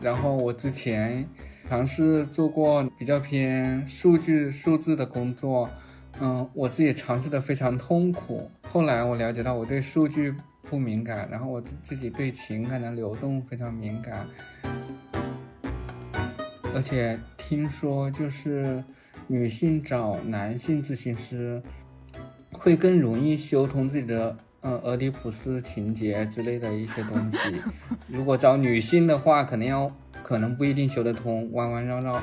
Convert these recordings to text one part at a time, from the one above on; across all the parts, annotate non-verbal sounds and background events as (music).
然后我之前尝试做过比较偏数据数字的工作，嗯，我自己尝试的非常痛苦。后来我了解到我对数据不敏感，然后我自自己对情感的流动非常敏感，而且听说就是女性找男性咨询师会更容易修通自己的。嗯，俄狄浦斯情节之类的一些东西，如果找女性的话，可能要可能不一定修得通，弯弯绕绕。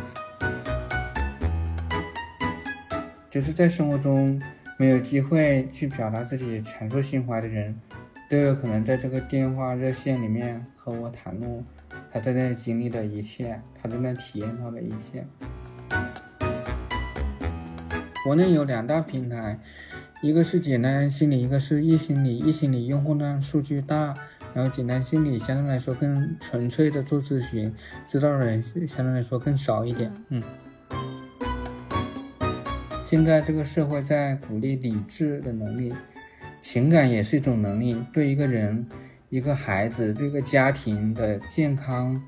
就是在生活中没有机会去表达自己阐述心怀的人，都有可能在这个电话热线里面和我袒露他在那经历的一切，他正在体验到的一切。国内有两大平台。一个是简单心理，一个是易心理。易心理用户量数据大，然后简单心理相对来说更纯粹的做咨询，知道的人相对来说更少一点。嗯，现在这个社会在鼓励理智的能力，情感也是一种能力，对一个人、一个孩子、对一个家庭的健康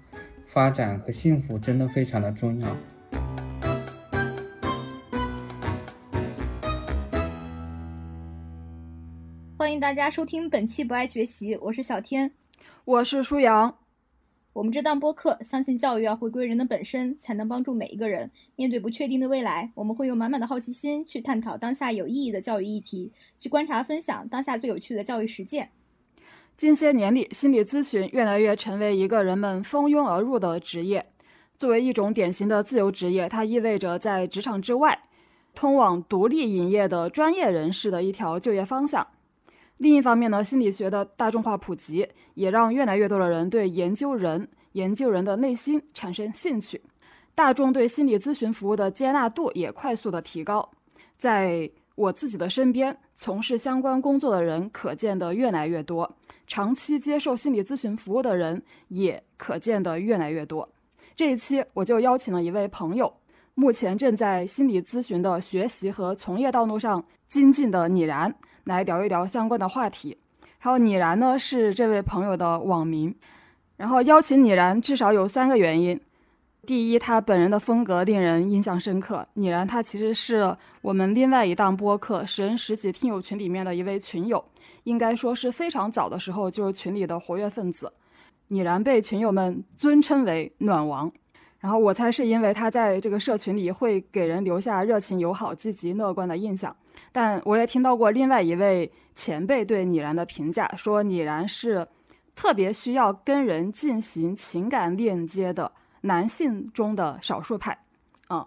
发展和幸福真的非常的重要。迎大家收听本期不爱学习，我是小天，我是舒阳。我们这档播客相信教育要回归人的本身，才能帮助每一个人面对不确定的未来。我们会用满满的好奇心去探讨当下有意义的教育议题，去观察分享当下最有趣的教育实践。近些年里，心理咨询越来越成为一个人们蜂拥而入的职业。作为一种典型的自由职业，它意味着在职场之外，通往独立营业的专业人士的一条就业方向。另一方面呢，心理学的大众化普及也让越来越多的人对研究人、研究人的内心产生兴趣，大众对心理咨询服务的接纳度也快速的提高。在我自己的身边，从事相关工作的人可见的越来越多，长期接受心理咨询服务的人也可见的越来越多。这一期我就邀请了一位朋友，目前正在心理咨询的学习和从业道路上精进的李然。来聊一聊相关的话题，然后拟然呢是这位朋友的网名，然后邀请拟然至少有三个原因。第一，他本人的风格令人印象深刻。拟然他其实是我们另外一档播客“十人十己”听友群里面的一位群友，应该说是非常早的时候就是群里的活跃分子。拟然被群友们尊称为“暖王”，然后我猜是因为他在这个社群里会给人留下热情、友好、积极、乐观的印象。但我也听到过另外一位前辈对李然的评价，说李然是特别需要跟人进行情感链接的男性中的少数派，嗯。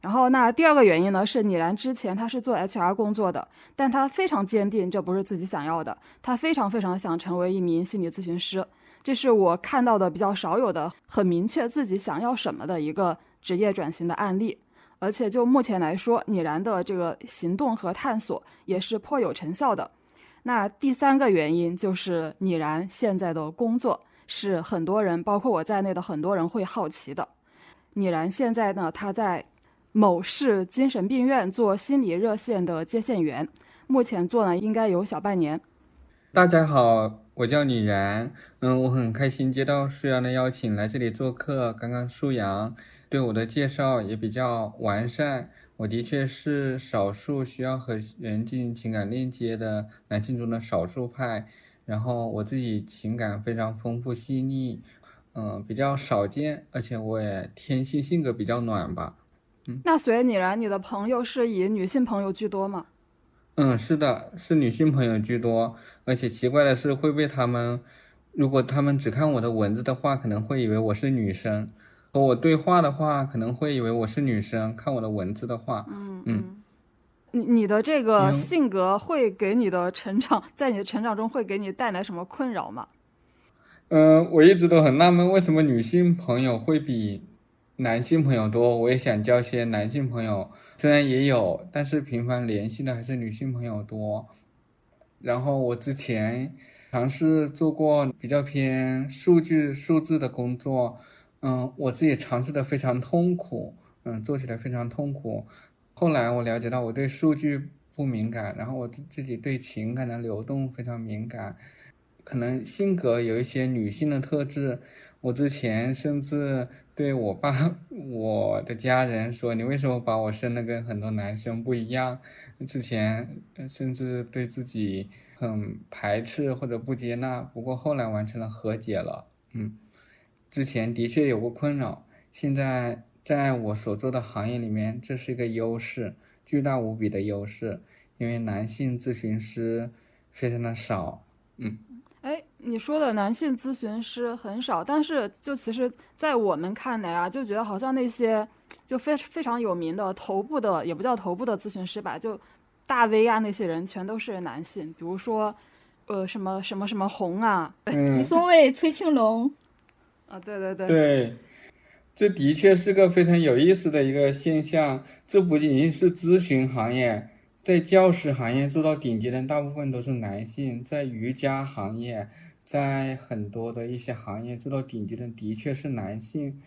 然后那第二个原因呢，是李然之前他是做 HR 工作的，但他非常坚定这不是自己想要的，他非常非常想成为一名心理咨询师，这是我看到的比较少有的很明确自己想要什么的一个职业转型的案例。而且就目前来说，拟然的这个行动和探索也是颇有成效的。那第三个原因就是拟然现在的工作是很多人，包括我在内的很多人会好奇的。拟然现在呢，他在某市精神病院做心理热线的接线员，目前做呢应该有小半年。大家好，我叫李然，嗯，我很开心接到舒阳的邀请来这里做客。刚刚舒阳。对我的介绍也比较完善。我的确是少数需要和人进行情感链接的男性中的少数派。然后我自己情感非常丰富细腻，嗯，比较少见，而且我也天性性格比较暖吧。嗯，那随你来，你的朋友是以女性朋友居多吗？嗯，是的，是女性朋友居多。而且奇怪的是，会被他们，如果他们只看我的文字的话，可能会以为我是女生。和我对话的话，可能会以为我是女生；看我的文字的话，嗯嗯，你你的这个性格会给你的成长，在你的成长中会给你带来什么困扰吗？嗯，我一直都很纳闷，为什么女性朋友会比男性朋友多？我也想交些男性朋友，虽然也有，但是频繁联系的还是女性朋友多。然后我之前尝试做过比较偏数据数字的工作。嗯，我自己尝试的非常痛苦，嗯，做起来非常痛苦。后来我了解到我对数据不敏感，然后我自自己对情感的流动非常敏感，可能性格有一些女性的特质。我之前甚至对我爸、我的家人说：“你为什么把我生的跟很多男生不一样？”之前甚至对自己很排斥或者不接纳。不过后来完成了和解了。嗯，之前的确有过困扰，现在在我所做的行业里面，这是一个优势，巨大无比的优势，因为男性咨询师非常的少。嗯。哎，你说的男性咨询师很少，但是就其实，在我们看来啊，就觉得好像那些就非非常有名的头部的，也不叫头部的咨询师吧，就大 V 啊那些人全都是男性，比如说，呃，什么什么什么红啊，李 (laughs) 松蔚、崔庆龙，啊，对对对，对，这的确是个非常有意思的一个现象，这不仅仅是咨询行业。在教师行业做到顶级的大部分都是男性，在瑜伽行业，在很多的一些行业做到顶级的的确是男性，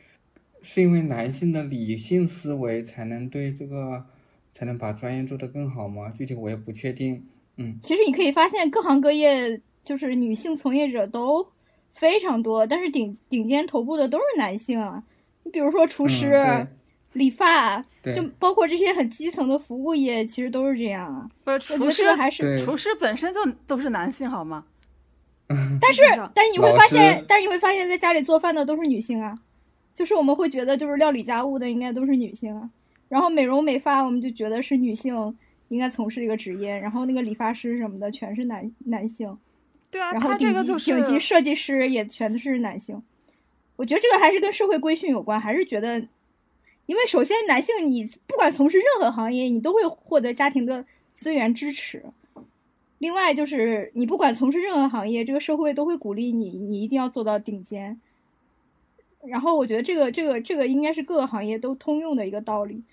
是因为男性的理性思维才能对这个才能把专业做得更好吗？具体我也不确定。嗯，其实你可以发现各行各业就是女性从业者都非常多，但是顶顶尖头部的都是男性啊。你比如说厨师。理发，就包括这些很基层的服务业，其实都是这样啊。不是厨师还是厨师本身就都是男性，好吗？(laughs) 但是但是你会发现，但是你会发现在家里做饭的都是女性啊。就是我们会觉得，就是料理家务的应该都是女性啊。然后美容美发，我们就觉得是女性应该从事这个职业。然后那个理发师什么的，全是男男性。对啊，然后这个就是顶级设计师也全都是男性。我觉得这个还是跟社会规训有关，还是觉得。因为首先，男性你不管从事任何行业，你都会获得家庭的资源支持。另外，就是你不管从事任何行业，这个社会都会鼓励你，你一定要做到顶尖。然后，我觉得这个、这个、这个应该是各个行业都通用的一个道理。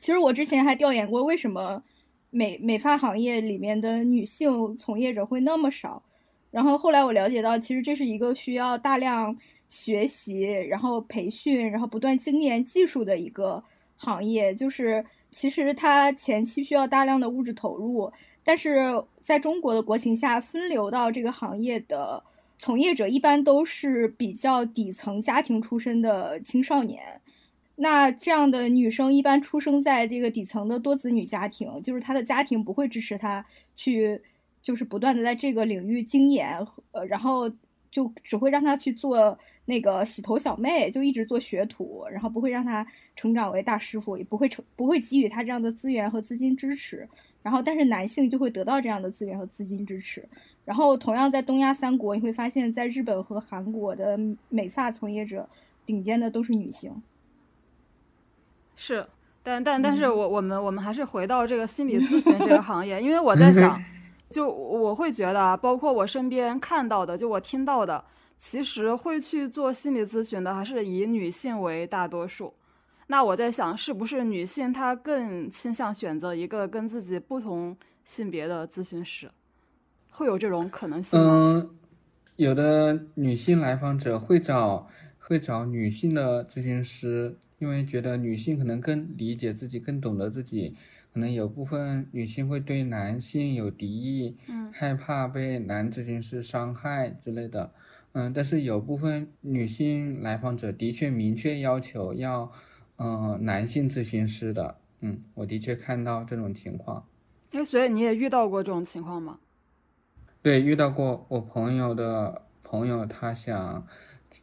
其实我之前还调研过，为什么美美发行业里面的女性从业者会那么少。然后后来我了解到，其实这是一个需要大量。学习，然后培训，然后不断精炼技术的一个行业，就是其实它前期需要大量的物质投入，但是在中国的国情下，分流到这个行业的从业者一般都是比较底层家庭出身的青少年，那这样的女生一般出生在这个底层的多子女家庭，就是她的家庭不会支持她去，就是不断的在这个领域精研，呃，然后就只会让他去做。那个洗头小妹就一直做学徒，然后不会让他成长为大师傅，也不会成不会给予他这样的资源和资金支持。然后，但是男性就会得到这样的资源和资金支持。然后，同样在东亚三国，你会发现在日本和韩国的美发从业者，顶尖的都是女性。是，但但但是我我们我们还是回到这个心理咨询这个 (laughs) 行业，因为我在想，就我会觉得，包括我身边看到的，就我听到的。其实会去做心理咨询的还是以女性为大多数。那我在想，是不是女性她更倾向选择一个跟自己不同性别的咨询师？会有这种可能性吗？嗯，有的女性来访者会找会找女性的咨询师，因为觉得女性可能更理解自己，更懂得自己。可能有部分女性会对男性有敌意，嗯，害怕被男咨询师伤害之类的。嗯，但是有部分女性来访者的确明确要求要，嗯，男性咨询师的。嗯，我的确看到这种情况。哎，所以你也遇到过这种情况吗？对，遇到过。我朋友的朋友，他想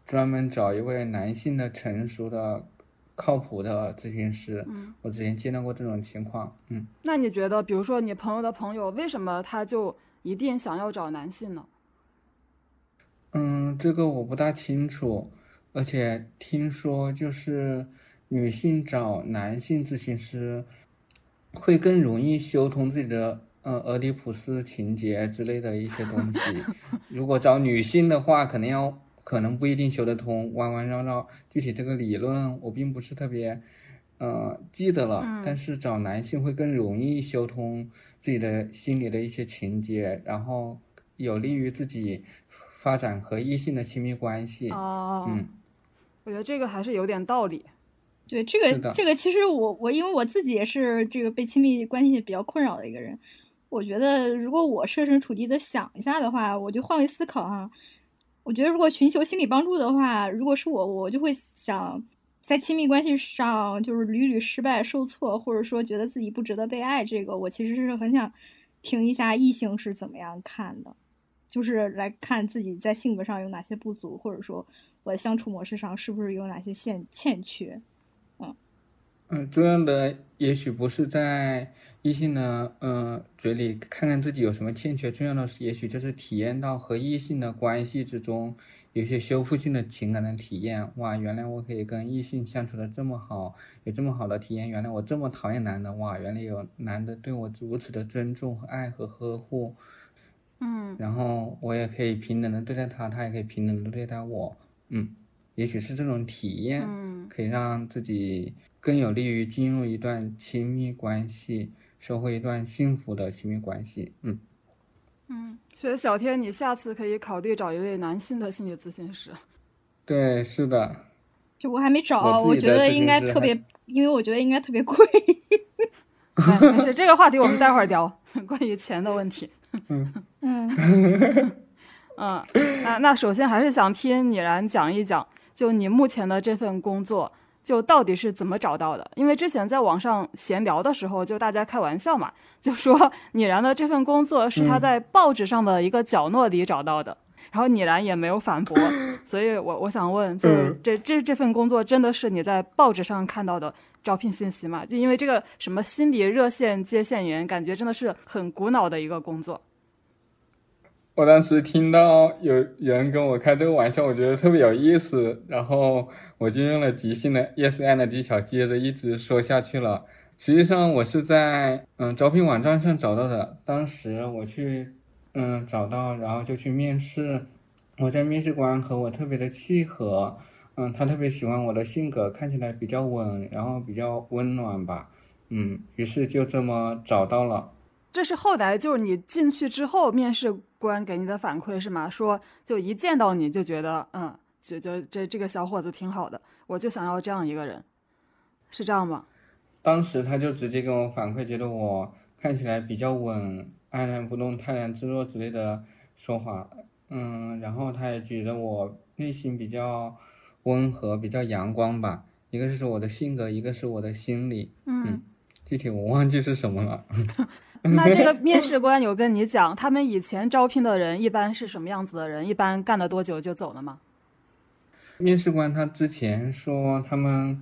专门找一位男性的、成熟的、靠谱的咨询师。嗯，我之前见到过这种情况。嗯，那你觉得，比如说你朋友的朋友，为什么他就一定想要找男性呢？嗯，这个我不大清楚，而且听说就是女性找男性咨询师会更容易修通自己的呃俄狄浦斯情节之类的一些东西。(laughs) 如果找女性的话，可能要可能不一定修得通，弯弯绕绕。具体这个理论我并不是特别呃记得了，但是找男性会更容易修通自己的心里的一些情节，然后有利于自己。发展和异性的亲密关系哦，嗯，我觉得这个还是有点道理。对，这个这个其实我我因为我自己也是这个被亲密关系比较困扰的一个人，我觉得如果我设身处地的想一下的话，我就换位思考哈。我觉得如果寻求心理帮助的话，如果是我，我就会想，在亲密关系上就是屡屡失败、受挫，或者说觉得自己不值得被爱，这个我其实是很想听一下异性是怎么样看的，就是来看自己在性格上有哪些不足，或者说我的相处模式上是不是有哪些欠欠缺。嗯，重要的也许不是在异性的嗯嘴里看看自己有什么欠缺，重要的是也许就是体验到和异性的关系之中有一些修复性的情感的体验。哇，原来我可以跟异性相处的这么好，有这么好的体验。原来我这么讨厌男的，哇，原来有男的对我如此的尊重和爱和呵护。嗯，然后我也可以平等的对待他，他也可以平等的对待我。嗯，也许是这种体验，嗯可以让自己更有利于进入一段亲密关系，收获一段幸福的亲密关系。嗯，嗯，所以小天，你下次可以考虑找一位男性的心理咨询师。对，是的，就我还没找，我我觉得应该特别因为我觉得应该特别贵。哎没事，这个话题我们待会儿聊，关于钱的问题。(laughs) 嗯，嗯，那那首先还是想听你然讲一讲，就你目前的这份工作，就到底是怎么找到的？因为之前在网上闲聊的时候，就大家开玩笑嘛，(laughs) 就说你然的这份工作是他嗯在报纸上的一个角落里找到的，然后你然也没有反驳，(laughs) 所以我我想问，就是嗯这这这份工作真的是你在报纸上看到的招聘信息吗？就因为这个什么心理热线接线员，感觉真的是很古老的一个工作。我当时听到有人跟我开这个玩笑，我觉得特别有意思，然后我就用了即兴的 yes and 的技巧，接着一直说下去了。实际上我是在嗯招聘网站上找到的，当时我去嗯找到，然后就去面试。我在面试官和我特别的契合，嗯，他特别喜欢我的性格，看起来比较稳，然后比较温暖吧，嗯，于是就这么找到了。这是后来就是你进去之后，面试官给你的反馈是吗？说就一见到你就觉得，嗯，就就这这个小伙子挺好的，我就想要这样一个人，是这样吗？当时他就直接跟我反馈，觉得我看起来比较稳，安然不动、泰然自若之类的说法。嗯，然后他也觉得我内心比较温和、比较阳光吧。一个是说我的性格，一个是我的心理。嗯，具体我忘记是什么了。(laughs) (laughs) 那这个面试官有跟你讲，他们以前招聘的人一般是什么样子的人？一般干了多久就走了吗？面试官他之前说他们，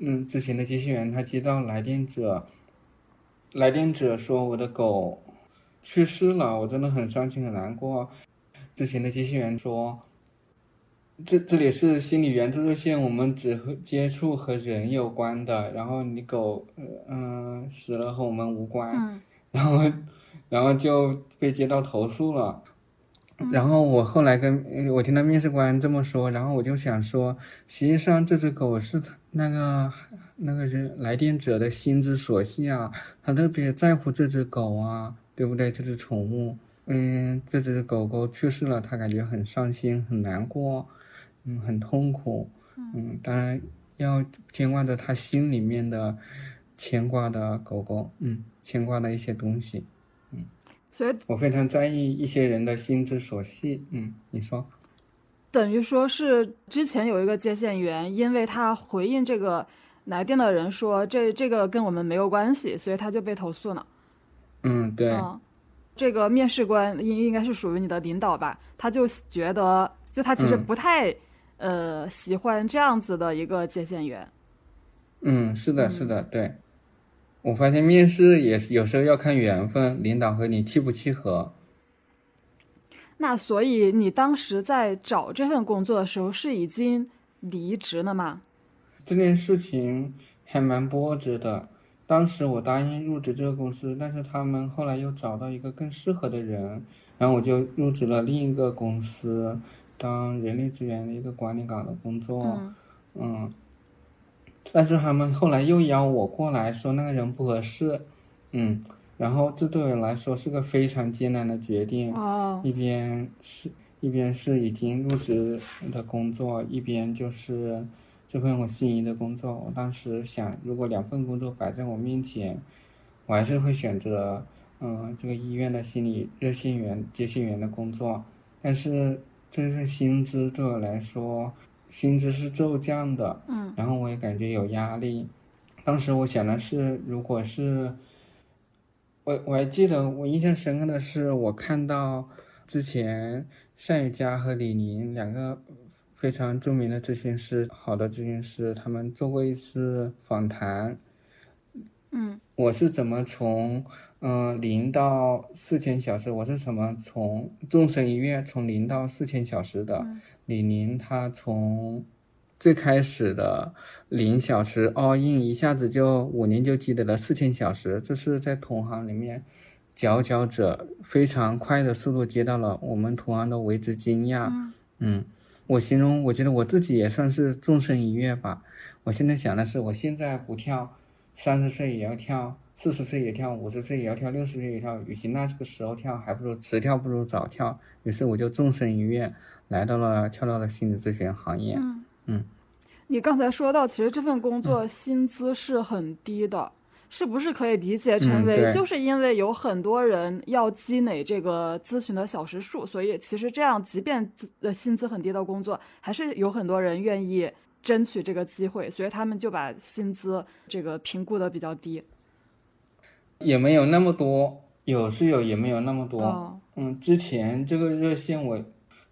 嗯，之前的接线员他接到来电者，来电者说我的狗去世了，我真的很伤心很难过。之前的接线员说，这这里是心理援助热线，我们只和接触和人有关的，然后你狗，嗯、死了和我们无关。嗯然后，然后就被接到投诉了。然后我后来跟我听到面试官这么说，然后我就想说，实际上这只狗是那个那个人来电者的心之所系啊，他特别在乎这只狗啊，对不对？这只宠物，嗯，这只狗狗去世了，他感觉很伤心、很难过，嗯，很痛苦，嗯，当然要牵挂着他心里面的牵挂的狗狗，嗯，牵挂的一些东西。嗯所以我非常在意一些人的心之所系。嗯，你说，等于说是之前有一个接线员，因为他回应这个来电的人说这这个跟我们没有关系，所以他就被投诉了。嗯，对，嗯，这个面试官应应该是属于你的领导吧？他就觉得，就他其实嗯不太、呃喜欢这样子的一个接线员。嗯，是的，是的，对。我发现面试也是有时候要看缘分，领导和你契不契合。那所以你当时在找这份工作的时候是已经离职了吗？这件事情还蛮波折的。当时我答应入职这个公司，但是他们后来又找到一个更适合的人，然后我就入职了另一个公司，当人力资源的一个管理岗的工作。嗯嗯，但是他们后来又邀我过来说那个人不合适，嗯，然后这对我来说是个非常艰难的决定，哦，一边是一边是已经入职的工作，一边就是这份我心仪的工作。我当时想，如果两份工作摆在我面前，我还是会选择嗯、这个医院的心理热线员、接线员的工作，但是这份薪资对我来说，薪资是骤降的，嗯然后我也感觉有压力。当时我想的是，如果是我我还记得，我印象深刻的是，我看到之前单雨佳和李宁两个非常著名的咨询师，好的咨询师，他们做过一次访谈。嗯我是怎么从嗯零到四千小时？我是怎么从众生医院从零到四千小时的？李宁他从最开始的零小时 all in，一下子就五年就积累了四千小时，这是在同行里面佼佼者，非常快的速度接到了，我们同行都为之惊讶。嗯，我形容，我觉得我自己也算是纵身一跃吧。我现在想的是，我现在不跳，三十岁也要跳，四十岁也跳，五十岁也要跳，六十岁也跳。与其那这个时候跳，还不如迟跳，不如早跳。于是我就纵身一跃，来到了跳到了心理咨询行业。嗯你刚才说到，其实这份工作薪资是很低的，是不是可以理解成为，嗯就是因为有很多人要积累这个咨询的小时数，所以其实这样，即便资呃薪资很低的工作，还是有很多人愿意争取这个机会，所以他们就把薪资这个评估的比较低。也没有那么多，有是有，也没有那么多。哦，嗯，之前这个热线我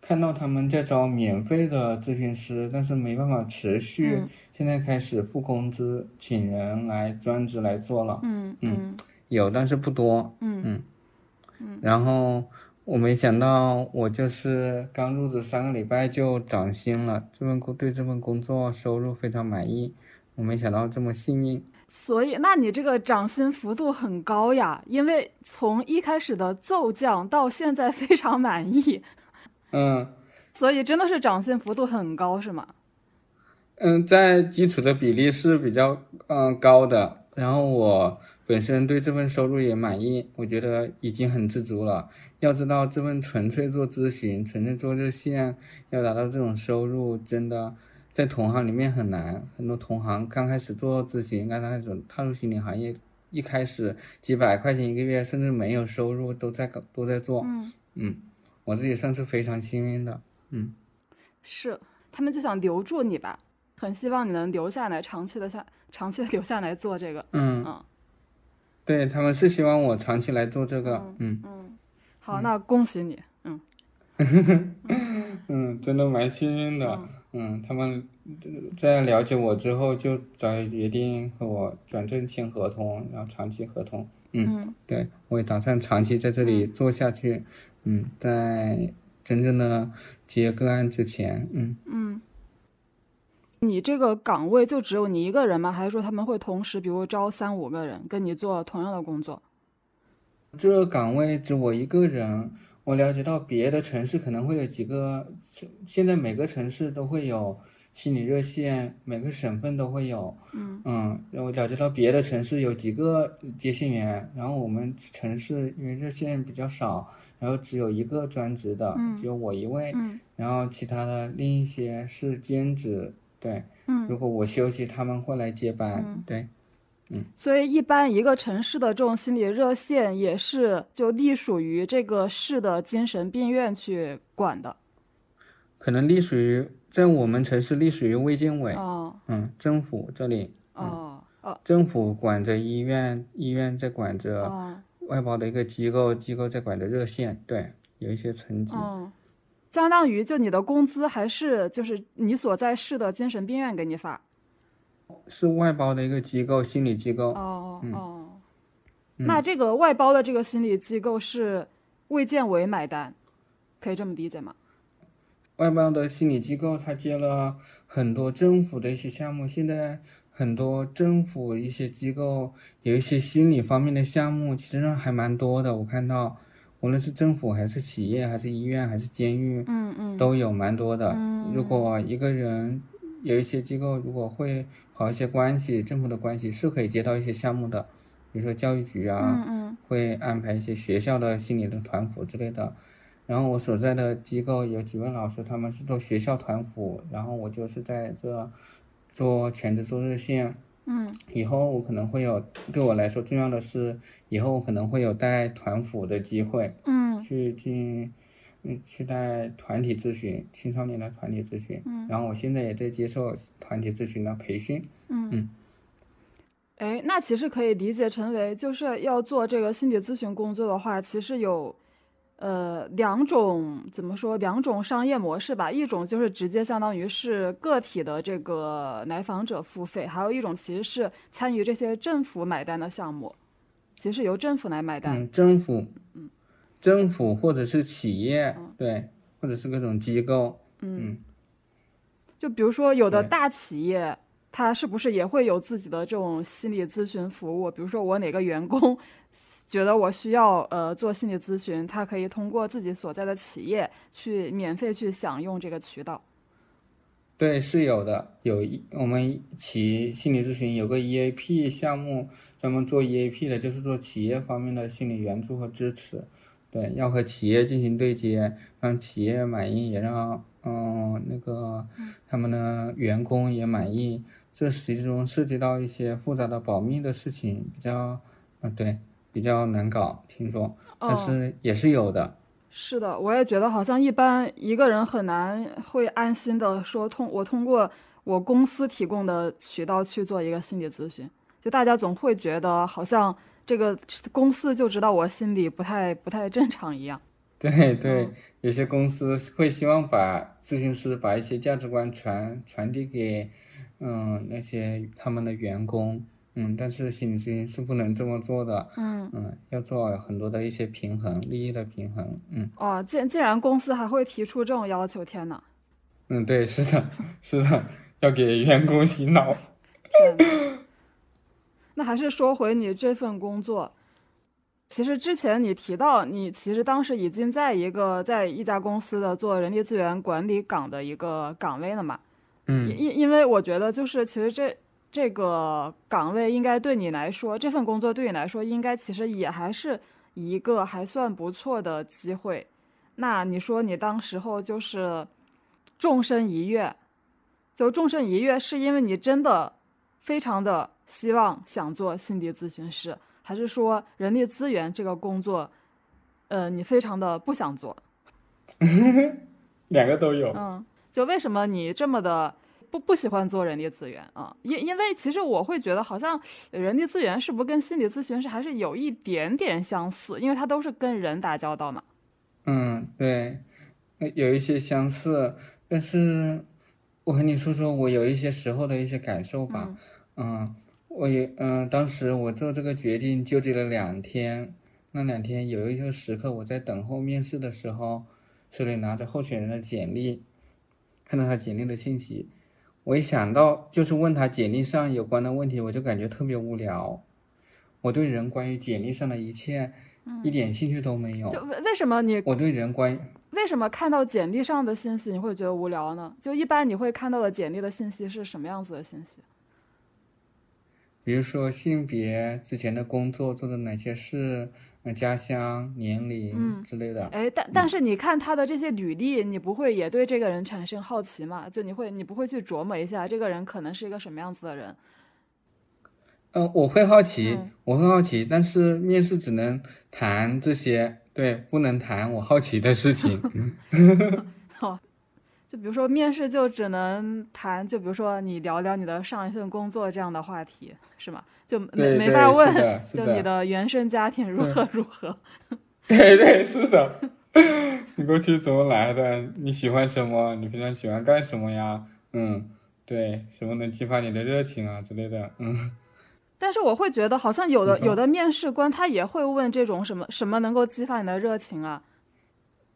看到他们在招免费的咨询师，但是没办法持续，嗯现在开始付工资，请人来专职来做了。嗯嗯有，但是不多。嗯然后我没想到，我就是刚入职三个礼拜就涨薪了，这份工对这份工作收入非常满意。我没想到这么幸运。所以，那你这个涨薪幅度很高呀，因为从一开始的骤降到现在非常满意，嗯 (laughs) 所以真的是涨薪幅度很高，是吗？嗯，在基础的比例是比较嗯高的。然后我本身对这份收入也满意，我觉得已经很知足了。要知道，这份纯粹做咨询、纯粹做热线，要达到这种收入，真的在同行里面很难。很多同行刚开始做咨询，刚开始踏入心理行业，一开始几百块钱一个月，甚至没有收入都在搞都在做。嗯，嗯，我自己算是非常幸运的。嗯。是，他们就想留住你吧，很希望你能留下来，长期的下，长期的留下来做这个。嗯嗯，对，他们是希望我长期来做这个。嗯嗯好，那恭喜你。嗯 (laughs) 嗯，真的蛮幸运的。嗯，他们在了解我之后，就早已决定和我转正签合同，然后长期合同。嗯，嗯对，我也打算长期在这里做下去。嗯，在真正的接个案之前，嗯，嗯，你这个岗位就只有你一个人吗？还是说他们会同时，比如招三五个人跟你做同样的工作？这个岗位只我一个人。我了解到别的城市可能会有几个，现在每个城市都会有心理热线，每个省份都会有。嗯嗯，我了解到别的城市有几个接线员，然后我们城市因为热线比较少，然后只有一个专职的，嗯只有我一位，嗯然后其他的另一些是兼职。对，嗯如果我休息，他们会来接班。嗯，所以，一般一个城市的这种心理热线也是就隶属于这个市的精神病院去管的。可能隶属于在我们城市隶属于卫健委，哦嗯，政府这里，哦哦政府管着医院，医院在管着哦外包的一个机构，机构在管着热线。对，有一些层级。哦，相当于就你的工资还是就是你所在市的精神病院给你发。是外包的一个机构，心理机构。哦嗯哦，那这个外包的这个心理机构是卫健委买单，可以这么理解吗？外包的心理机构，他接了很多政府的一些项目。现在很多政府一些机构有一些心理方面的项目，其实上还蛮多的。我看到，无论是政府还是企业，还是医院，还是监狱，嗯嗯都有蛮多的。嗯如果一个人有一些机构，如果会跑一些关系，政府的关系是可以接到一些项目的，比如说教育局啊，嗯嗯。会安排一些学校的心理的团辅之类的。然后我所在的机构有几位老师，他们是做学校团辅，然后我就是在这做全职做热线，嗯。以后我可能会有，对我来说重要的是，以后我可能会有带团辅的机会，嗯。去进，嗯，去带团体咨询，青少年的团体咨询。嗯然后我现在也在接受团体咨询的培训。嗯嗯。哎，那其实可以理解成为，就是要做这个心理咨询工作的话，其实有，呃，两种怎么说，两种商业模式吧。一种就是直接相当于是个体的这个来访者付费，还有一种其实是参与这些政府买单的项目，其实由政府来买单。嗯，政府，政府或者是企业，对，或者是各种机构。嗯就比如说有的大企业，它是不是也会有自己的这种心理咨询服务？比如说我哪个员工觉得我需要呃做心理咨询，他可以通过自己所在的企业去免费去享用这个渠道。对，是有的，有一我们企心理咨询有个 EAP 项目，专门做 EAP 的，就是做企业方面的心理援助和支持。对，要和企业进行对接，让企业满意，也让嗯那个他们的员工也满意。这其中涉及到一些复杂的保密的事情，比较嗯对，比较难搞，听说，但哦是也是有的。是的，我也觉得好像一般一个人很难会安心的说通我通过我公司提供的渠道去做一个心理咨询，就大家总会觉得好像这个公司就知道我心里不太不太正常一样。对 (laughs) 对，嗯有些公司会希望把咨询师把一些价值观传传递给，嗯，那些他们的员工，嗯，但是心理咨询是不能这么做的，嗯，嗯，要做很多的一些平衡，利益的平衡，嗯哦，竟竟然公司还会提出这种要求，天呐！嗯，对，是的，是的，要给员工洗脑。(laughs) 天呐，那还是说回你这份工作。其实之前你提到，你其实当时已经在一个在一家公司的做人力资源管理岗的一个岗位了嘛？嗯因因因为我觉得就是其实这这个岗位应该对你来说，这份工作对你来说应该其实也还是一个还算不错的机会。那你说你当时候就是纵身一跃，就纵身一跃，是因为你真的非常的希望想做心理咨询师，还是说人力资源这个工作，呃，你非常的不想做？(laughs) 两个都有。嗯，就为什么你这么的不不喜欢做人力资源啊？因因为其实我会觉得，好像人力资源是不是跟心理咨询师还是有一点点相似，因为它都是跟人打交道嘛。嗯，对，呃有一些相似，但是我和你说说我有一些时候的一些感受吧。嗯，我也嗯、当时我做这个决定纠结了两天，那两天有一个时刻我在等候面试的时候，手里拿着候选人的简历，看到他简历的信息，我一想到就是问他简历上有关的问题，我就感觉特别无聊。我对人关于简历上的一切一点兴趣都没有。就为为什么你我对人关为什么看到简历上的信息你会觉得无聊呢？就一般你会看到的简历的信息是什么样子的信息？比如说性别、之前的工作做的哪些事、呃家乡、年龄嗯之类的。哎，但但是你看他的这些履历，你不会也对这个人产生好奇吗？就你会你不会去琢磨一下这个人可能是一个什么样子的人？嗯、我会好奇，嗯我会好奇，但是面试只能谈这些，对，不能谈我好奇的事情。(laughs) (laughs) 就比如说面试就只能谈，就比如说你聊聊你的上一份工作这样的话题，是吗？就没没法问就你的原生家庭如何如何。对对，是的。(laughs) 你过去怎么来的？你喜欢什么？你平常喜欢干什么呀？嗯，对，什么能激发你的热情啊之类的。嗯，(laughs) 但是我会觉得，好像有的有的面试官他也会问这种什么什么能够激发你的热情啊？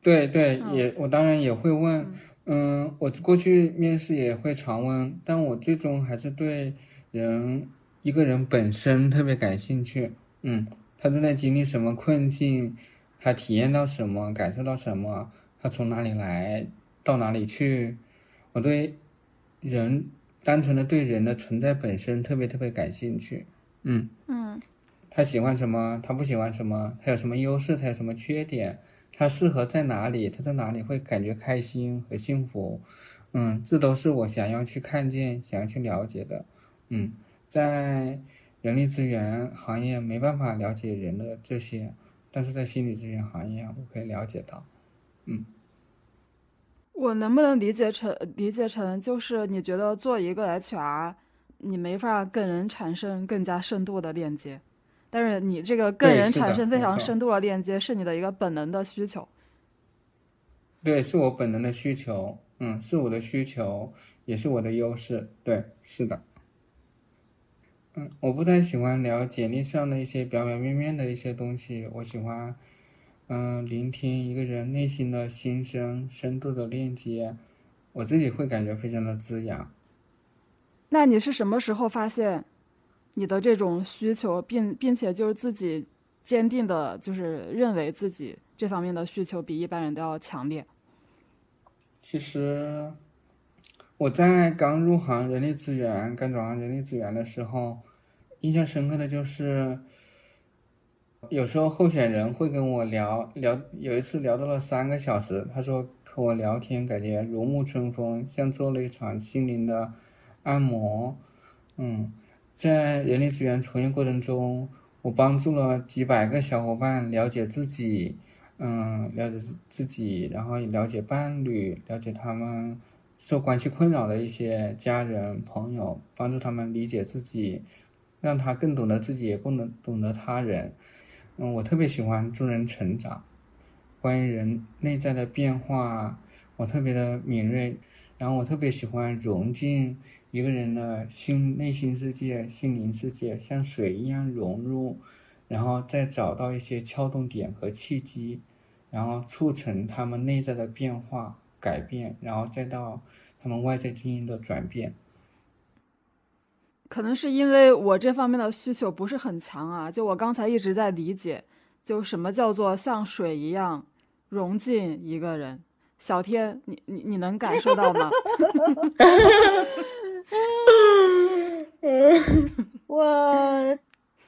对对，嗯也我当然也会问，嗯，我过去面试也会常问，但我最终还是对人一个人本身特别感兴趣。嗯，他正在经历什么困境，他体验到什么，感受到什么，他从哪里来，到哪里去，我对人单纯的对人的存在本身特别特别感兴趣。嗯。嗯他喜欢什么，他不喜欢什么，他有什么优势，他有什么缺点，他适合在哪里，他在哪里会感觉开心和幸福，嗯，这都是我想要去看见、想要去了解的，嗯，在人力资源行业没办法了解人的这些，但是在心理咨询行业我可以了解到。嗯，我能不能理解成理解成就是你觉得做一个 HR，你没法跟人产生更加深度的链接，但是你这个跟人产生非常深度的链接是你的一个本能的需求。对，是我本能的需求，嗯，是我的需求，也是我的优势。对，是的，嗯，我不太喜欢聊简历上的一些表表面面的一些东西，我喜欢。嗯，聆听一个人内心的心声，深度的链接，我自己会感觉非常的滋养。那你是什么时候发现你的这种需求，并并且就是自己坚定的，就是认为自己这方面的需求比一般人都要强烈？其实我在刚入行人力资源、刚转行人力资源的时候，印象深刻的就是。有时候候选人会跟我聊聊，有一次聊到了三个小时。他说和我聊天感觉如沐春风，像做了一场心灵的按摩。嗯，在人力资源从业过程中，我帮助了几百个小伙伴了解自己，嗯，了解自己，然后了解伴侣，了解他们受关系困扰的一些家人朋友，帮助他们理解自己，让他更懂得自己，也更能懂得他人。嗯，我特别喜欢助人成长，关于人内在的变化，我特别的敏锐。然后我特别喜欢融进一个人的心内心世界、心灵世界，像水一样融入，然后再找到一些撬动点和契机，然后促成他们内在的变化、改变，然后再到他们外在经营的转变。可能是因为我这方面的需求不是很强啊，就我刚才一直在理解，就什么叫做像水一样融进一个人。小天，你你你能感受到吗？(laughs) 我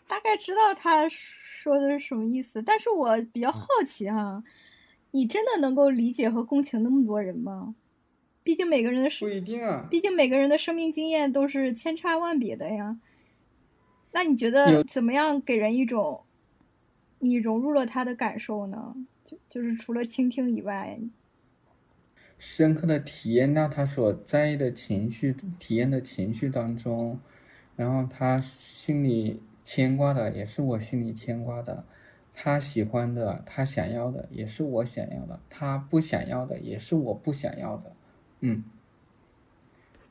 大概知道他说的是什么意思，但是我比较好奇哈，你真的能够理解和共情那么多人吗？毕竟每个人的不一定啊。毕竟每个人的生命经验都是千差万别的呀。那你觉得怎么样给人一种你融入了他的感受呢？就就是除了倾听以外，深刻的体验到他所在意的情绪、体验的情绪当中，然后他心里牵挂的也是我心里牵挂的，他喜欢的、他想要的也是我想要的，他不想要的也是我不想要的。嗯，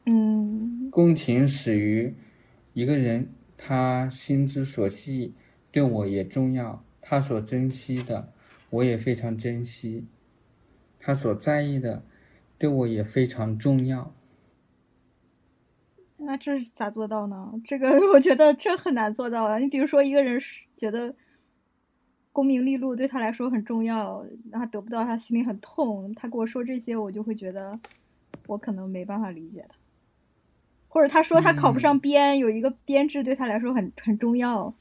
嗯，共情始于一个人，他心之所系，对我也重要；他所珍惜的，我也非常珍惜；他所在意的，对我也非常重要。那这是咋做到呢？这个 (laughs) 我觉得这很难做到啊！你比如说，一个人觉得功名利禄对他来说很重要，他得不到，他心里很痛。他跟我说这些，我就会觉得。我可能没办法理解他，或者他说他考不上编，有一个编制对他来说很很重要，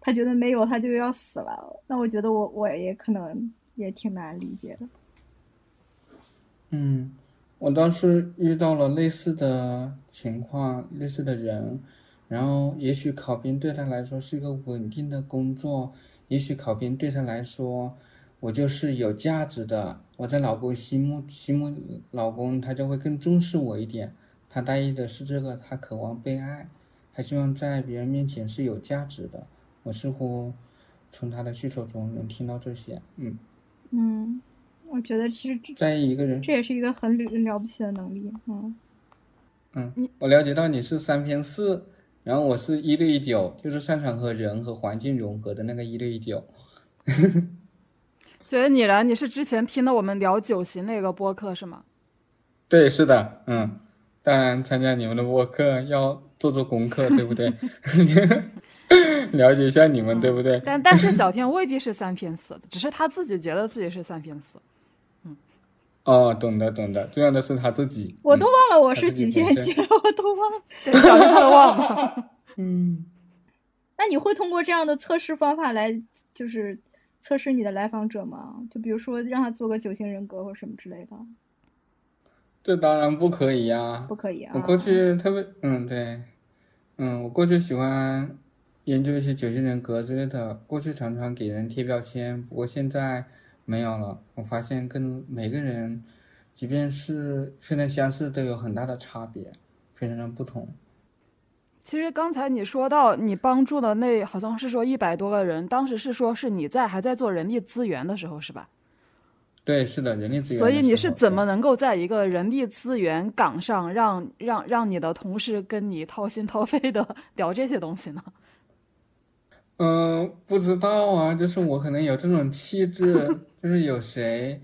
他觉得没有他就要死了。那我觉得我我也可能也挺难理解的。嗯，我当时遇到了类似的情况，类似的人，然后也许考编对他来说是一个稳定的工作，也许考编对他来说。我就是有价值的，我在老公心目心目，老公他就会更重视我一点。他在意的是这个，他渴望被爱，他希望在别人面前是有价值的。我似乎从他的需求中能听到这些。嗯嗯，我觉得其实在意一个人，这也是一个很了了不起的能力。嗯嗯，我了解到你是三偏四，然后我是一对一九，就是擅长和人和环境融合的那个一对一九。所以你呢？你是之前听的我们聊九型那个播客是吗？对，是的，嗯，当然参加你们的播客要做做功课，对不对？(laughs) 了解一下你们，对不对？但但是小天未必是三偏四，只是他自己觉得自己是三偏四。嗯，哦，懂的，懂的，重要的是他自己。我都忘了我是几偏几了，我都忘了。小天他都忘了。(laughs) 嗯，那你会通过这样的测试方法来，就是？测试你的来访者吗？就比如说让他做个九型人格或什么之类的。这当然不可以呀，不可以啊！我过去特别，嗯，对，嗯，我过去喜欢研究一些九型人格之类的，过去常常给人贴标签，不过现在没有了。我发现跟每个人，即便是非常相似，都有很大的差别，非常的不同。其实刚才你说到你帮助的那好像是说一百多个人，当时是说是你在还在做人力资源的时候是吧？对，是的，人力资源。所以你是怎么能够在一个人力资源岗上让让让你的同事跟你掏心掏肺的 (laughs) 聊这些东西呢？嗯，不知道啊，就是我可能有这种气质，(laughs) 就是有谁，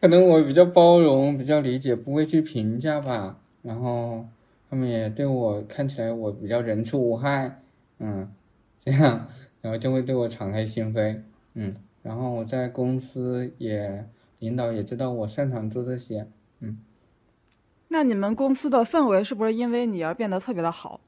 可能我比较包容，比较理解，不会去评价吧，然后。他们也对我看起来我比较人畜无害，嗯，这样，然后就会对我敞开心扉，嗯，然后我在公司也领导也知道我擅长做这些，嗯。那你们公司的氛围是不是因为你而变得特别的好？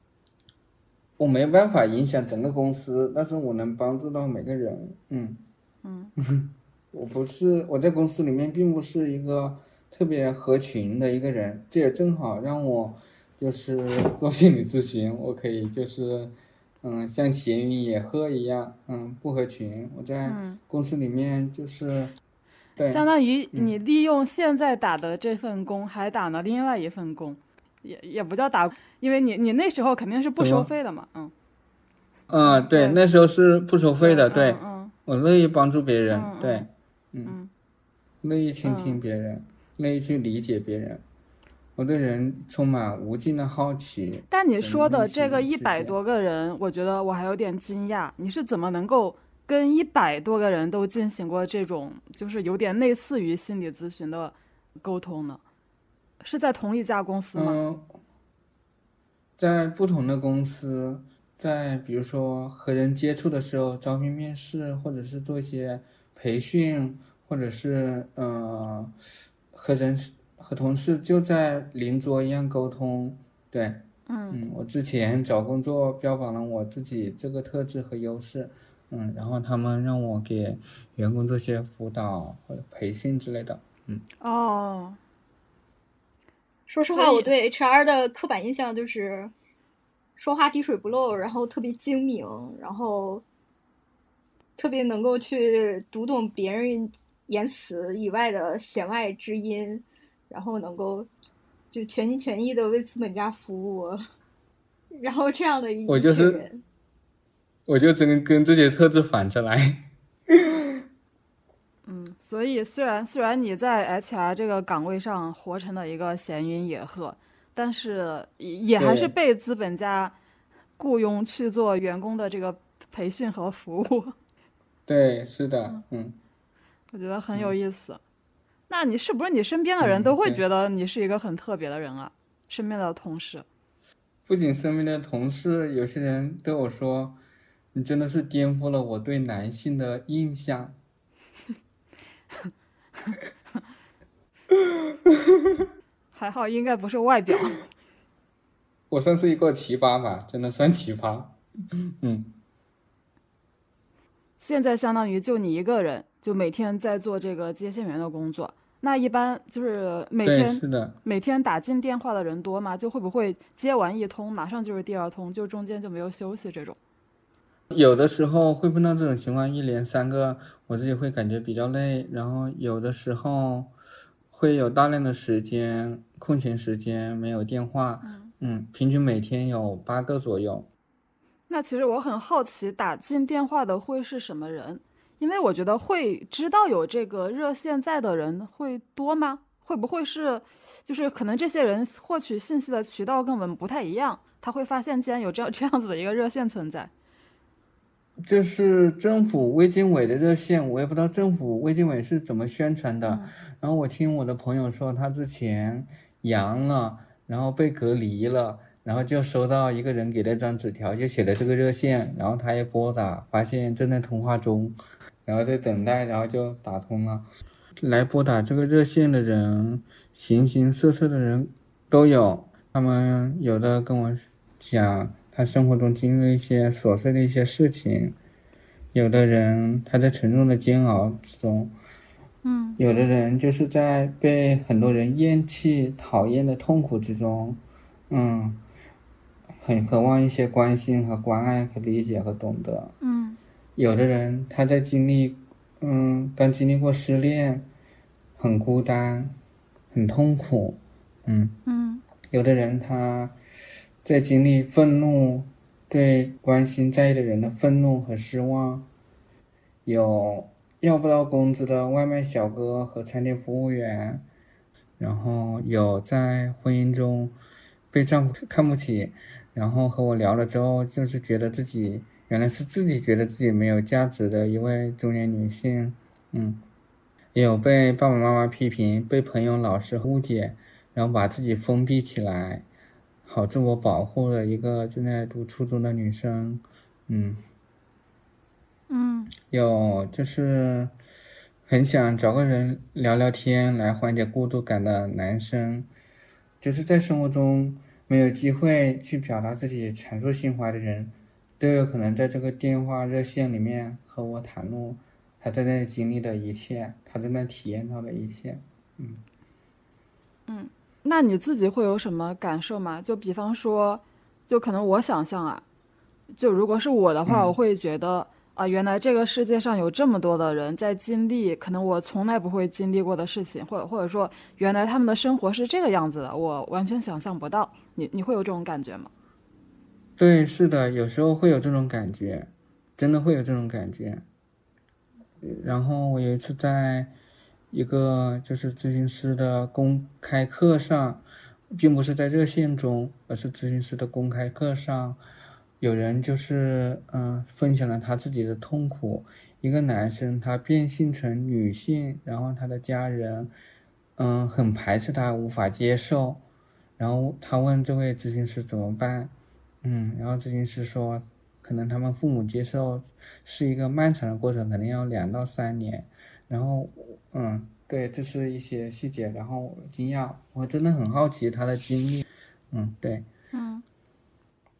我没办法影响整个公司，但是我能帮助到每个人，嗯嗯。(laughs) 我不是我在公司里面并不是一个特别合群的一个人，这也正好让我。就是 (laughs) 做心理咨询，我可以就是，嗯，像闲云野鹤一样，嗯，不合群。我在公司里面就是，对，相当于你利用现在打的这份工，还打了另外一份工，也也不叫打，因为你你那时候肯定是不收费的嘛，嗯。嗯，对，那时候是不收费的，对，我乐意帮助别人，对，嗯，乐意倾听别人，乐意去理解别人。我对人充满无尽的好奇。但你说的这个一百多个人，我觉得我还有点惊讶。你是怎么能够跟一百多个人都进行过这种，就是有点类似于心理咨询的沟通呢？是在同一家公司吗？在不同的公司，在比如说和人接触的时候，招聘面试，或者是做一些培训，或者是呃和人。和同事就在邻桌一样沟通，对，嗯嗯，我之前找工作标榜了我自己这个特质和优势，嗯，然后他们让我给员工做些辅导或者培训之类的，嗯，哦，说实话，我对 HR 的刻板印象就是说话滴水不漏，然后特别精明，然后特别能够去读懂别人言辞以外的弦外之音。然后能够就全心全意的为资本家服务，(laughs) 然后这样的一我就是，我就只能跟这些特质反着来。(laughs) 嗯，所以虽然虽然你在 HR 这个岗位上活成了一个闲云野鹤，但是也还是被资本家雇佣去做员工的这个培训和服务。(laughs) 对，是的，嗯，我觉得很有意思。那你是不是你身边的人都会觉得你是一个很特别的人啊？身边的同事，不仅身边的同事，有些人对我说：“你真的是颠覆了我对男性的印象。” (laughs) 还好，应该不是外表。我算是一个奇葩吧，真的算奇葩。嗯。现在相当于就你一个人，就每天在做这个接线员的工作。那一般就是每天每天打进电话的人多吗？就会不会接完一通马上就是第二通，就中间就没有休息这种？有的时候会碰到这种情况，一连三个，我自己会感觉比较累。然后有的时候会有大量的时间空闲时间没有电话，嗯，平均每天有八个左右。那其实我很好奇，打进电话的会是什么人？因为我觉得会知道有这个热线在的人会多吗？会不会是，就是可能这些人获取信息的渠道跟我们不太一样，他会发现竟然有这样 (laughs) 这样子的一个热线存在。这是政府卫健委的热线，我也不知道政府卫健委是怎么宣传的。然后我听我的朋友说，他之前阳了，然后被隔离了，然后就收到一个人给了张纸条，就写了这个热线，然后他也拨打，发现正在通话中。然后在等待，然后就打通了。来拨打这个热线的人，形形色色的人都有。他们有的跟我讲他生活中经历了一些琐碎的一些事情，有的人他在沉重的煎熬之中，嗯，有的人就是在被很多人厌弃、讨厌的痛苦之中，嗯，很渴望一些关心和关爱和理解和懂得。嗯有的人他在经历，嗯，刚经历过失恋，很孤单，很痛苦，嗯。嗯有的人他在经历愤怒，对关心在意的人的愤怒和失望，有要不到工资的外卖小哥和餐厅服务员，然后有在婚姻中被丈夫看不起，然后和我聊了之后，就是觉得自己原来是自己觉得自己没有价值的一位中年女性，嗯，也有被爸爸妈妈批评，被朋友、老师误解。然后把自己封闭起来，好自我保护的一个正在读初中的女生，嗯，嗯。有就是很想找个人聊聊天来缓解孤独感的男生，就是在生活中没有机会去表达自己阐述心怀的人，都有可能在这个电话热线里面和我袒露他在那经历的一切，他在那体验到的一切，嗯。那你自己会有什么感受吗？就比方说，就可能我想象啊，就如果是我的话，嗯我会觉得啊，原来这个世界上有这么多的人在经历可能我从来不会经历过的事情，或者或者说，原来他们的生活是这个样子的，我完全想象不到。你你会有这种感觉吗？对，是的，有时候会有这种感觉，真的会有这种感觉。呃然后我有一次在一个就是咨询师的公开课上，并不是在热线中，而是咨询师的公开课上，有人就是嗯、分享了他自己的痛苦。一个男生他变性成女性，然后他的家人嗯很排斥他，无法接受。然后他问这位咨询师怎么办，嗯，然后咨询师说，可能他们父母接受是一个漫长的过程，可能要两到三年。然后，嗯，对，这是一些细节。然后我惊讶，我真的很好奇他的经历。嗯，对，嗯，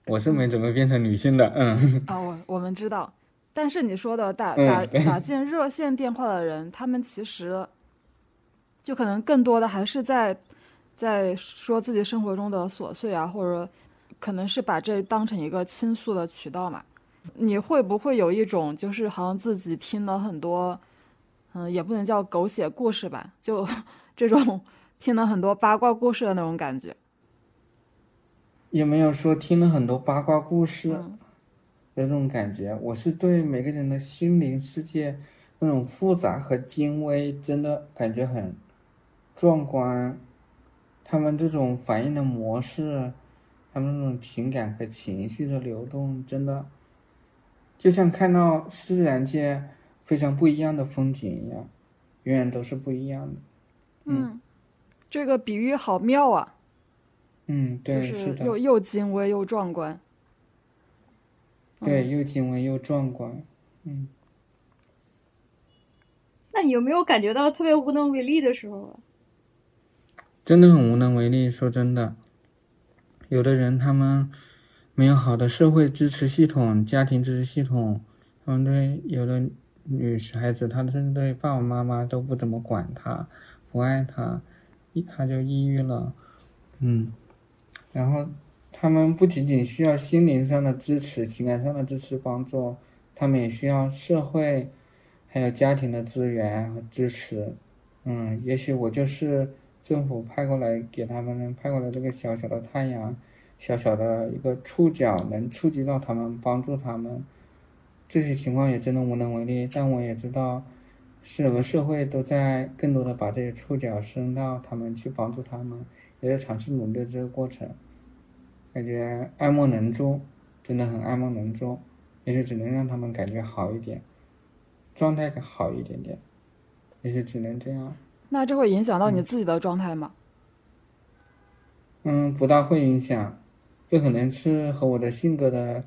我是没怎么变成女性的。嗯，啊，我我们知道，但是你说的打嗯打对打进热线电话的人，他们其实就可能更多的还是在在说自己生活中的琐碎啊，或者可能是把这当成一个倾诉的渠道嘛。你会不会有一种就是好像自己听了很多，嗯，也不能叫狗血故事吧，就 (laughs) 这种听了很多八卦故事的那种感觉？也没有说听了很多八卦故事。嗯有这种感觉，我是对每个人的心灵世界那种复杂和精微，真的感觉很壮观。他们这种反应的模式，他们那种情感和情绪的流动，真的就像看到自然界非常不一样的风景一样，永远都是不一样的。嗯，这个比喻好妙啊！嗯，就对，是的，又又精微又壮观。对，又精微又壮观。嗯，那你有没有感觉到特别无能为力的时候啊？真的很无能为力。说真的，有的人他们没有好的社会支持系统、家庭支持系统，他们对有的女孩子，她甚至对爸爸妈妈都不怎么管她，不爱她，她就抑郁了。嗯，然后他们不仅仅需要心灵上的支持、情感上的支持帮助，他们也需要社会还有家庭的资源和支持。嗯，也许我就是政府派过来给他们派过来这个小小的太阳，小小的一个触角，能触及到他们，帮助他们。这些情况也真的无能为力，但我也知道，整个社会都在更多的把这些触角伸到他们去帮助他们，也在尝试努力的这个过程。感觉爱莫能助，真的很爱莫能助，也许只能让他们感觉好一点，状态好一点点，也许只能这样。那这会影响到你自己的状态吗？嗯，不大会影响，这可能是和我的性格的呃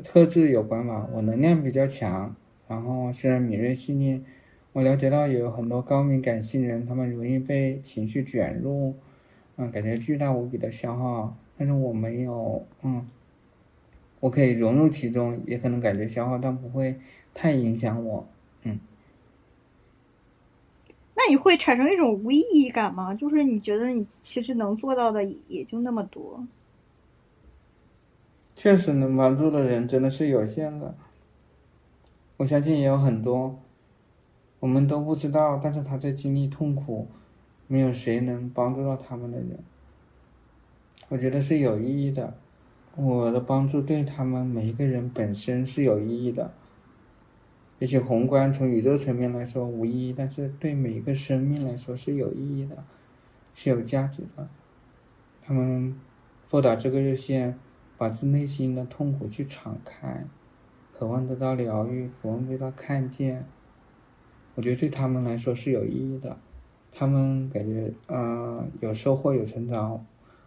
特质有关吧。我能量比较强，然后虽然敏锐细腻，我了解到有很多高敏感性人，他们容易被情绪卷入，嗯，感觉巨大无比的消耗。但是我没有，嗯，我可以融入其中，也可能感觉消耗，但不会太影响我。嗯那你会产生一种无意义感吗？就是你觉得你其实能做到的也就那么多。确实能帮助的人真的是有限的。我相信也有很多，我们都不知道，但是他在经历痛苦，没有谁能帮助到他们的人。我觉得是有意义的，我的帮助对他们每一个人本身是有意义的。也许宏观从宇宙层面来说无意义，但是对每一个生命来说是有意义的，是有价值的。他们拨打这个热线，把自内心的痛苦去敞开。渴望得到疗愈，渴望被他看见，我觉得对他们来说是有意义的。他们感觉啊有收获有成长，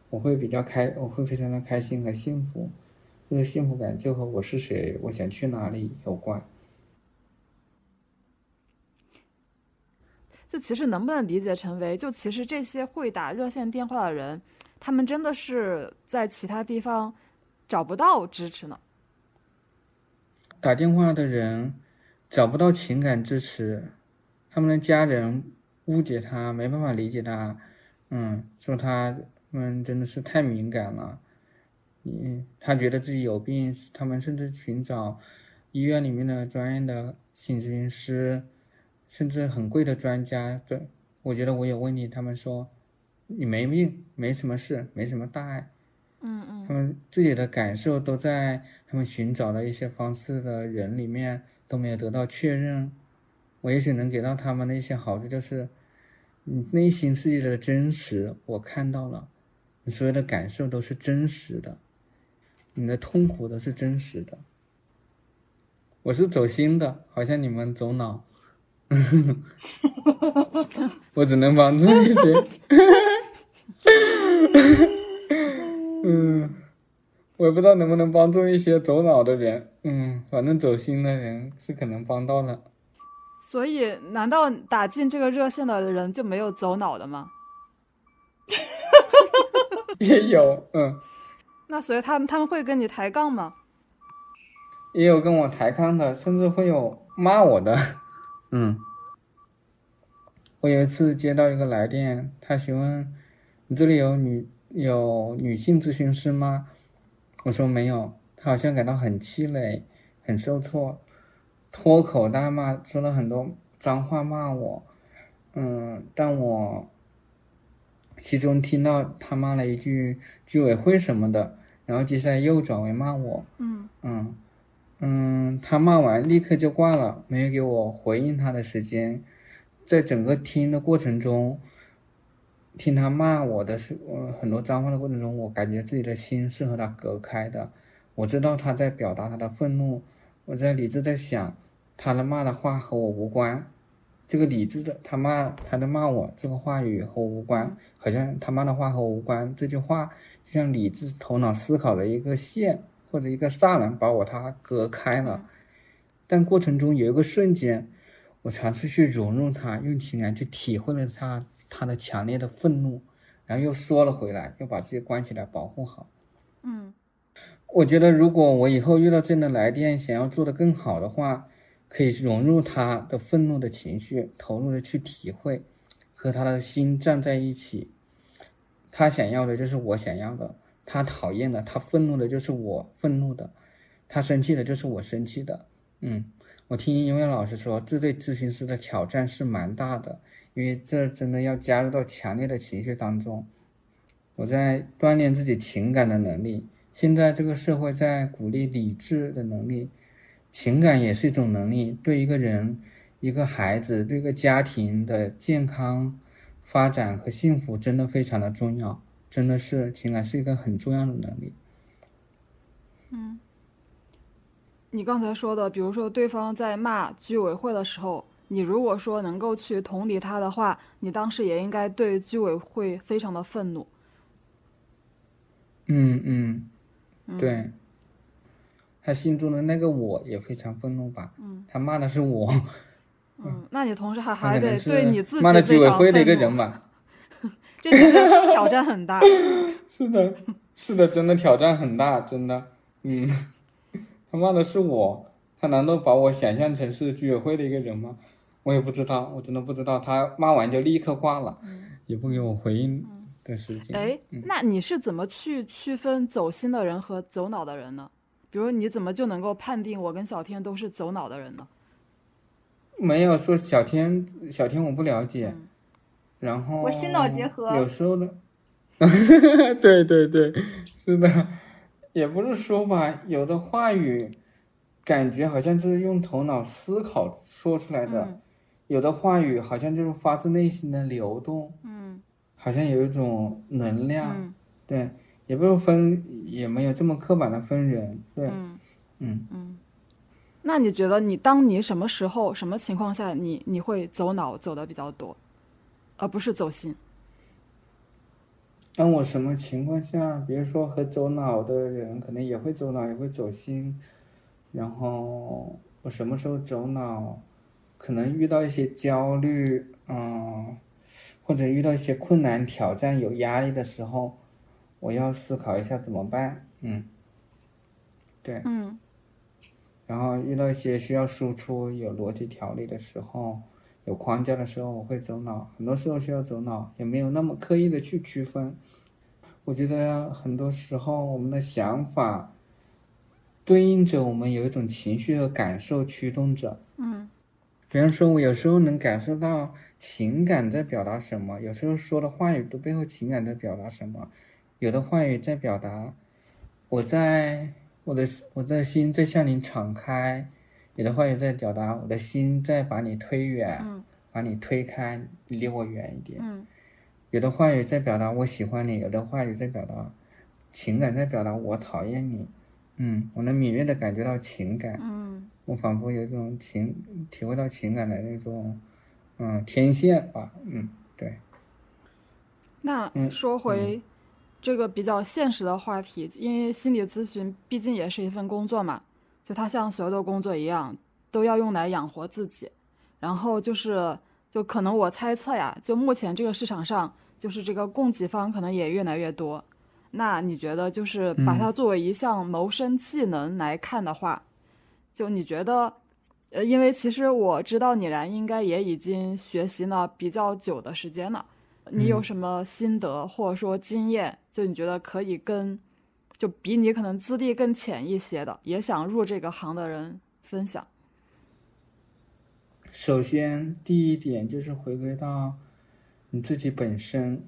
我会比较开，我会非常的开心和幸福。这个幸福感就和我是谁，我想去哪里有关。就其实能不能理解成为，就其实这些会打热线电话的人，他们真的是在其他地方找不到支持呢？打电话的人找不到情感支持，他们的家人误解他，没办法理解他，嗯，说他们真的是太敏感了，嗯，他觉得自己有病，他们甚至寻找医院里面的专业的心理咨询师，甚至很贵的专家，这我觉得我有问题，他们说你没病，没什么事，没什么大碍。嗯嗯，他们自己的感受都在他们寻找的一些方式的人里面都没有得到确认。我也许能给到他们的一些好处就是，你内心世界的真实我看到了，你所有的感受都是真实的，你的痛苦都是真实的。我是走心的，好像你们走脑，(laughs) 我只能帮助一些。嗯，我也不知道能不能帮助一些走脑的人。嗯，反正走心的人是可能帮到了。所以，难道打进这个热线的人就没有走脑的吗？(laughs) 也有，嗯。那所以他们他们会跟你抬杠吗？也有跟我抬杠的，甚至会有骂我的。(laughs) 嗯。我有一次接到一个来电，他询问你这里有女。有女性咨询师吗？我说没有，他好像感到很气馁，很受挫，脱口大骂，说了很多脏话骂我。嗯，但我其中听到他骂了一句居委会什么的，然后接下来又转为骂我。嗯嗯嗯，他骂完立刻就挂了，没有给我回应他的时间，在整个听的过程中。听他骂我的是，呃，很多脏话的过程中，我感觉自己的心是和他隔开的。我知道他在表达他的愤怒，我在理智在想，他的骂的话和我无关。这个理智的他骂他在骂我，这个话语和我无关，好像他骂的话和我无关。这句话就像理智头脑思考的一个线或者一个栅栏，把我他隔开了。但过程中有一个瞬间，我尝试去融入他，用情感去体会了他。他的强烈的愤怒，然后又缩了回来，又把自己关起来保护好。嗯，我觉得如果我以后遇到这样的来电，想要做得更好的话，可以融入他的愤怒的情绪，投入的去体会，和他的心站在一起。他想要的就是我想要的，他讨厌的，他愤怒的就是我愤怒的，他生气的就是我生气的。嗯，我听一位老师说，这对咨询师的挑战是蛮大的。因为这真的要加入到强烈的情绪当中，我在锻炼自己情感的能力。现在这个社会在鼓励理智的能力，情感也是一种能力。对一个人、一个孩子、对一个家庭的健康发展和幸福，真的非常的重要。真的是情感是一个很重要的能力。嗯，你刚才说的，比如说对方在骂居委会的时候。你如果说能够去同理他的话，你当时也应该对居委会非常的愤怒。嗯嗯，对，他心中的那个我也非常愤怒吧？嗯，他骂的是我。嗯，那你同时还 (laughs) 还得对你自己骂的居委会的一个人吧？这其实挑战很大。(laughs) 是的，是的，真的挑战很大，真的。嗯，(laughs) 他骂的是我，他难道把我想象成是居委会的一个人吗？我也不知道，我真的不知道。他骂完就立刻挂了，也不给我回应。的时间。哎，那你是怎么去区分走心的人和走脑的人呢？比如你怎么就能够判定我跟小天都是走脑的人呢？没有说小天，小天我不了解。然后我心脑结合，有时候的，(laughs) 对对对，是的，也不是说吧，有的话语感觉好像是用头脑思考说出来的，有的话语好像就是发自内心的流动，嗯，好像有一种能量，对，也不用分，也没有这么刻板的分人，对，嗯嗯，那你觉得你当你什么时候、什么情况下，你你会走脑走的比较多？而不是走心。当我什么情况下，比如说和走脑的人可能也会走脑，也会走心。然后我什么时候走脑，可能遇到一些焦虑，嗯，或者遇到一些困难、挑战、有压力的时候，我要思考一下怎么办。嗯，对，嗯。然后遇到一些需要输出、有逻辑条理的时候。有框架的时候，我会走脑，很多时候需要走脑，也没有那么刻意的去区分。我觉得很多时候，我们的想法对应着我们有一种情绪和感受驱动着。嗯，比方说，我有时候能感受到情感在表达什么，有时候说的话语都背后情感在表达什么，有的话语在表达我在我的我的心在向你敞开。有的话语在表达我的心在把你推远，把你推开，离我远一点。有的话语在表达我喜欢你，有的话语在表达情感，在表达我讨厌你。嗯，我能敏锐的感觉到情感。嗯，我仿佛有一种情，体会到情感的那种，嗯，天线吧。嗯，对。那说回这个比较现实的话题，因为心理咨询毕竟也是一份工作嘛。就它像所有的工作一样，都要用来养活自己，然后就是，就可能我猜测呀，就目前这个市场上，就是这个供给方可能也越来越多。那你觉得，就是把它作为一项谋生技能来看的话，就你觉得，呃，因为其实我知道你然应该也已经学习了比较久的时间了，你有什么心得或者说经验？就你觉得可以跟。就比你可能资历更浅一些的，也想入这个行的人分享。首先，第一点就是回归到你自己本身，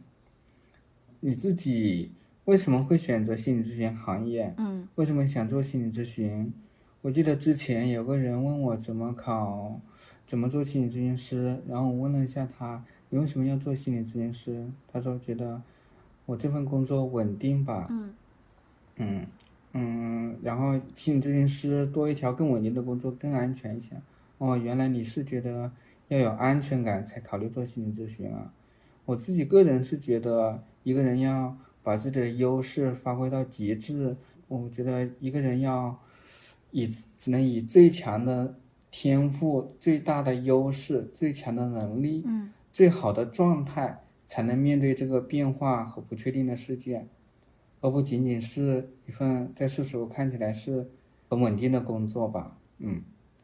你自己为什么会选择心理咨询行业？嗯，为什么想做心理咨询？我记得之前有个人问我怎么考，怎么做心理咨询师，然后我问了一下他，你为什么要做心理咨询师？他说觉得我这份工作稳定吧。嗯。嗯嗯，然后心理咨询师多一条更稳定的工作，更安全一些。哦，原来你是觉得要有安全感才考虑做心理咨询啊？我自己个人是觉得，一个人要把自己的优势发挥到极致。我觉得一个人要以只能以最强的天赋、最大的优势、最强的能力、嗯，最好的状态，才能面对这个变化和不确定的世界。而不仅仅是一份在世俗看起来是很稳定的工作吧，嗯，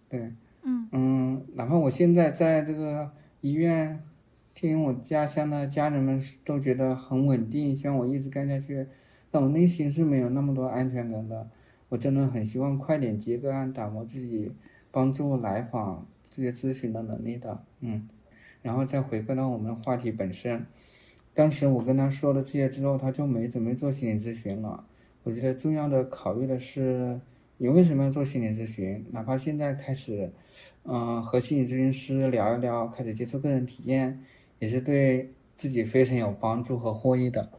对，嗯嗯，哪怕我现在在这个医院，听我家乡的家人们都觉得很稳定，希望我一直干下去，但我内心是没有那么多安全感的。我真的很希望快点接个案，打磨自己帮助来访这些咨询的能力的，嗯，然后再回归到我们的话题本身。当时我跟他说了这些之后，他就没准备做心理咨询了。我觉得重要的考虑的是，你为什么要做心理咨询？哪怕现在开始，嗯，和心理咨询师聊一聊，开始接触个人体验，也是对自己非常有帮助和获益的。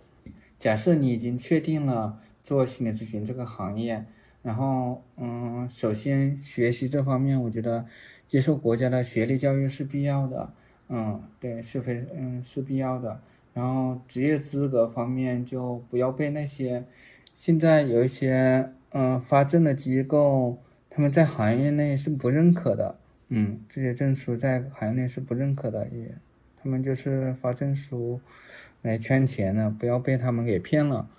假设你已经确定了做心理咨询这个行业，然后，嗯，首先学习这方面，我觉得接受国家的学历教育是必要的。嗯，对，是非，嗯，是必要的。然后职业资格方面就不要被那些现在有一些嗯发证的机构，他们在行业内是不认可的，嗯，这些证书在行业内是不认可的，也他们就是发证书来圈钱的，不要被他们给骗了。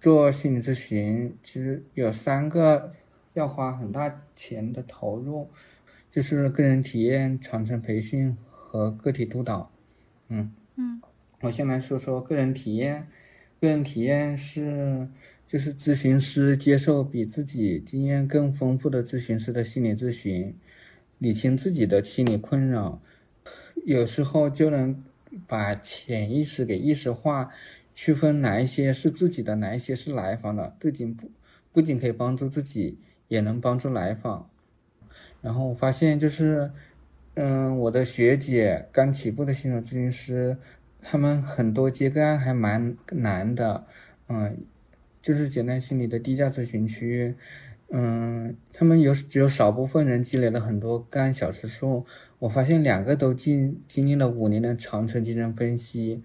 做心理咨询其实有三个要花很大钱的投入，就是个人体验、长程培训和个体督导，嗯。嗯。我先来说说个人体验。个人体验是，就是咨询师接受比自己经验更丰富的咨询师的心理咨询，理清自己的心理困扰，有时候就能把潜意识给意识化，区分哪一些是自己的，哪一些是来访的，不仅不不仅可以帮助自己，也能帮助来访。然后我发现就是，嗯，我的学姐刚起步的新手咨询师。他们很多接个案还蛮难的，嗯，就是简单心理的低价咨询区，嗯，他们有只有少部分人积累了很多个案小时数。我发现两个都经经历了五年的长程精神分析。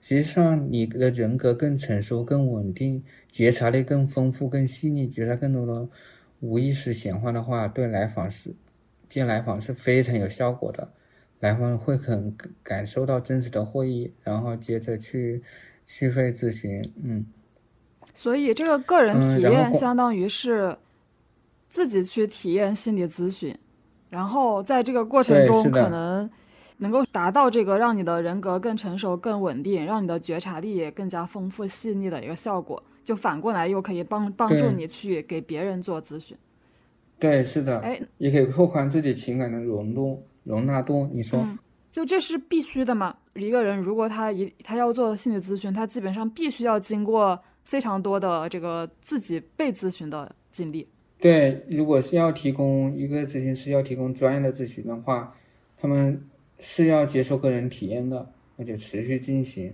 实际上，你的人格更成熟、更稳定，觉察力更丰富、更细腻，觉察更多的无意识显化的话，对来访是见来访是非常有效果的。来访会很感受到真实的获益，然后接着去续费咨询，嗯。所以这个个人体验相当于是自己去体验心理咨询，然后在这个过程中可能能够达到这个让你的人格更成熟、更稳定，让你的觉察力也更加丰富细腻的一个效果。就反过来又可以帮帮助你去给别人做咨询。对，是的。哎，也可以拓宽自己情感的容度。容纳度，你说，就这是必须的嘛？一个人如果他一他要做心理咨询，他基本上必须要经过非常多的这个自己被咨询的经历。对，如果是要提供一个咨询师要提供专业的咨询的话，他们是要接受个人体验的，而且持续进行。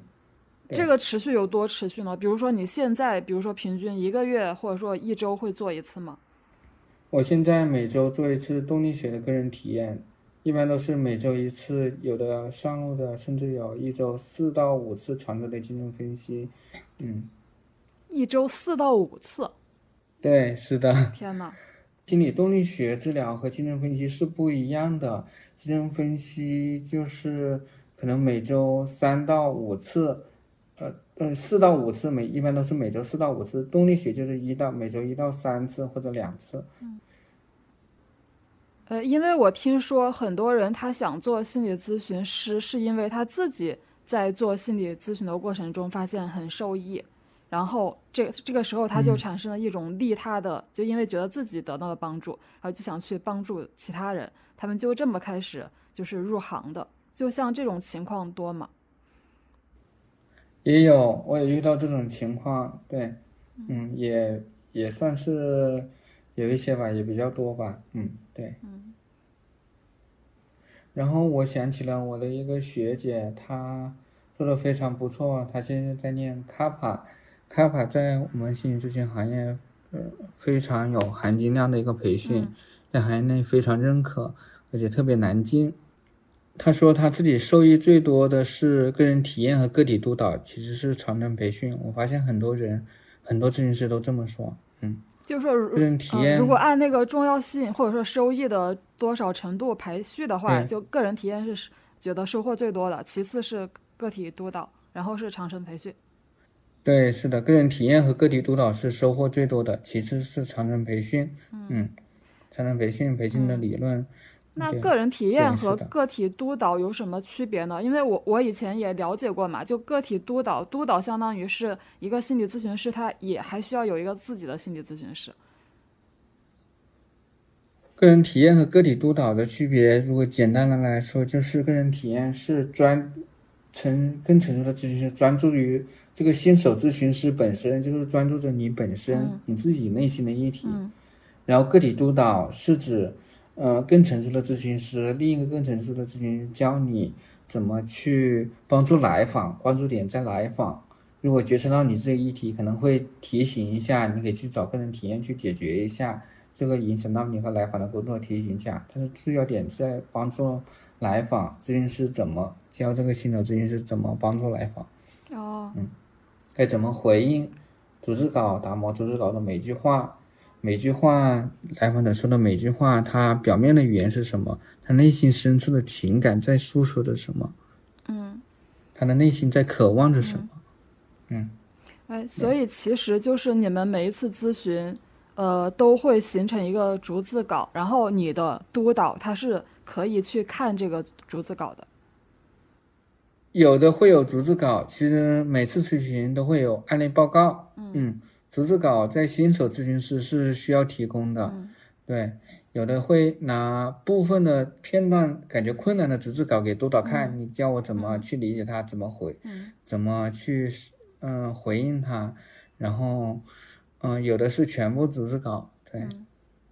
这个持续有多持续呢？比如说你现在，比如说平均一个月或者说一周会做一次吗？我现在每周做一次动力学的个人体验。一般都是每周一次，有的上路的甚至有一周四到五次常规的精神分析，嗯，一周四到五次，对，是的。天呐，(laughs) 心理动力学治疗和精神分析是不一样的，精神分析就是可能每周三到五次，呃呃四到五次，每一般都是每周四到五次，动力学就是一到每周一到三次或者两次。嗯。呃，因为我听说很多人他想做心理咨询师，是因为他自己在做心理咨询的过程中发现很受益，然后这这个时候他就产生了一种利他的，就因为觉得自己得到了帮助，然后就想去帮助其他人，他们就这么开始就是入行的，就像这种情况多吗？也有，我也遇到这种情况，对，嗯，也也算是。有一些吧，也比较多吧，嗯，对。嗯。然后我想起了我的一个学姐，她做的非常不错，她现在在念卡帕，卡帕在我们心理咨询行业，呃，非常有含金量的一个培训，在行业内非常认可，而且特别难进。他说他自己受益最多的是个人体验和个体督导，其实是长程培训。我发现很多人，很多咨询师都这么说，嗯。就是说，如果按那个重要性或者说收益的多少程度排序的话，就个人体验是觉得收获最多的，其次是个体督导，然后是长程培训。对，是的，个人体验和个体督导是收获最多的，其次是长程培训。嗯，长程培训培训的理论。那个人体验和个体督导有什么区别呢？因为我我以前也了解过嘛，就个体督导，督导相当于是一个心理咨询师，他也还需要有一个自己的心理咨询师。个人体验和个体督导的区别，如果简单的来说，就是个人体验是专成更成熟的咨询师专注于这个新手咨询师本身，就是专注着你本身你自己内心的议题，然后个体督导是指。呃，更成熟的咨询师，另一个更成熟的咨询师教你怎么去帮助来访，关注点在来访。如果觉察到你这个议题，可能会提醒一下，你可以去找个人体验去解决一下，这个影响到你和来访的工作，提醒一下。但是主要点在帮助来访，咨询师怎么教这个新手咨询师怎么帮助来访。哦，嗯，该怎么回应，逐字稿打磨逐字稿的每句话。每句话，来访者说的每句话，他表面的语言是什么？他内心深处的情感在诉说着什么？嗯，他的内心在渴望着什么？嗯，哎，所以其实就是你们每一次咨询，呃，都会形成一个逐字稿，然后你的督导他是可以去看这个逐字稿的。有的会有逐字稿，其实每次咨询都会有案例报告。嗯，逐字稿在新手咨询师是需要提供的。对，有的会拿部分的片段感觉困难的逐字稿给督导看，你教我怎么去理解它，怎么回，怎么去嗯回应他，然后嗯有的是全部逐字稿。对。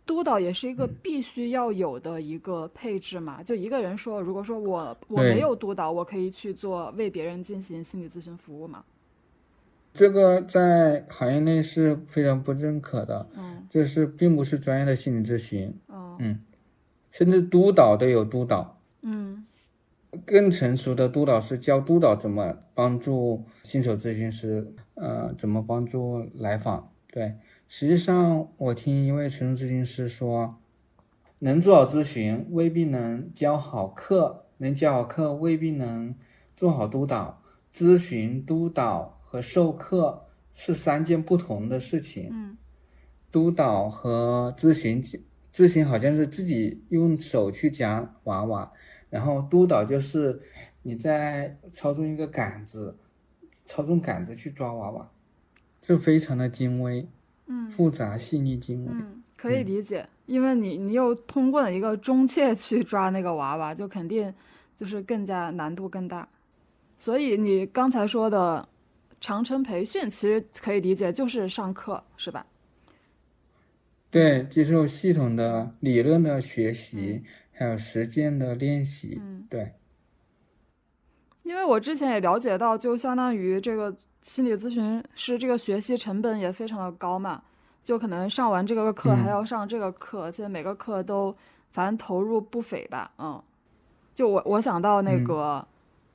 督导也是一个必须要有的一个配置嘛？就一个人说，如果说我我没有督导，我可以去做为别人进行心理咨询服务吗？这个在行业内是非常不认可的。嗯，这是并不是专业的心理咨询。哦，嗯，甚至督导都有督导。嗯，更成熟的督导是教督导怎么帮助新手咨询师，呃，怎么帮助来访。对。实际上，我听一位成人咨询师说，能做好咨询未必能教好课，能教好课未必能做好督导。咨询、督导和授课是三件不同的事情。嗯，督导和咨询，咨询好像是自己用手去夹娃娃，然后督导就是你在操纵一个杆子，操纵杆子去抓娃娃，这非常的精微。嗯，复杂细腻精微，嗯，可以理解，因为你你又通过了一个中介 (laughs) 去抓那个娃娃，就肯定就是更加难度更大。所以你刚才说的长城培训，其实可以理解就是上课，是吧？对，接受系统的理论的学习，还有实践的练习。嗯，对。因为我之前也了解到，就相当于这个。心理咨询师这个学习成本也非常的高嘛，就可能上完这个课还要上这个课，而且每个课都反正投入不菲吧，嗯。就我我想到那个，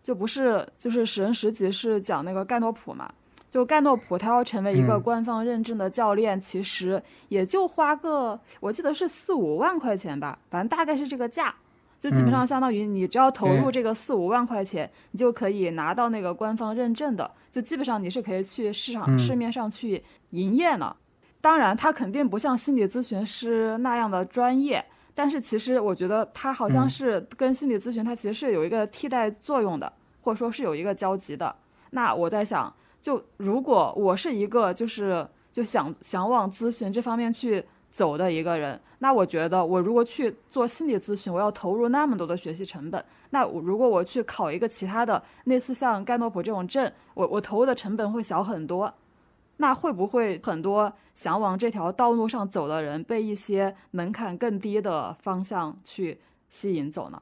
就不是就是十人十级是讲那个盖诺普嘛，就盖诺普他要成为一个官方认证的教练，其实也就花个我记得是四五万块钱吧，反正大概是这个价。就基本上相当于你只要投入这个四五万块钱，你就可以拿到那个官方认证的。就基本上你是可以去市场市面上去营业呢。当然，他肯定不像心理咨询师那样的专业，但是其实我觉得他好像是跟心理咨询它其实是有一个替代作用的，或者说是有一个交集的。那我在想，就如果我是一个就是就想想往咨询这方面去。走的一个人，那我觉得我如果去做心理咨询，我要投入那么多的学习成本。那我如果我去考一个其他的类似像盖诺普这种证，我我投入的成本会小很多。那会不会很多想往这条道路上走的人被一些门槛更低的方向去吸引走呢？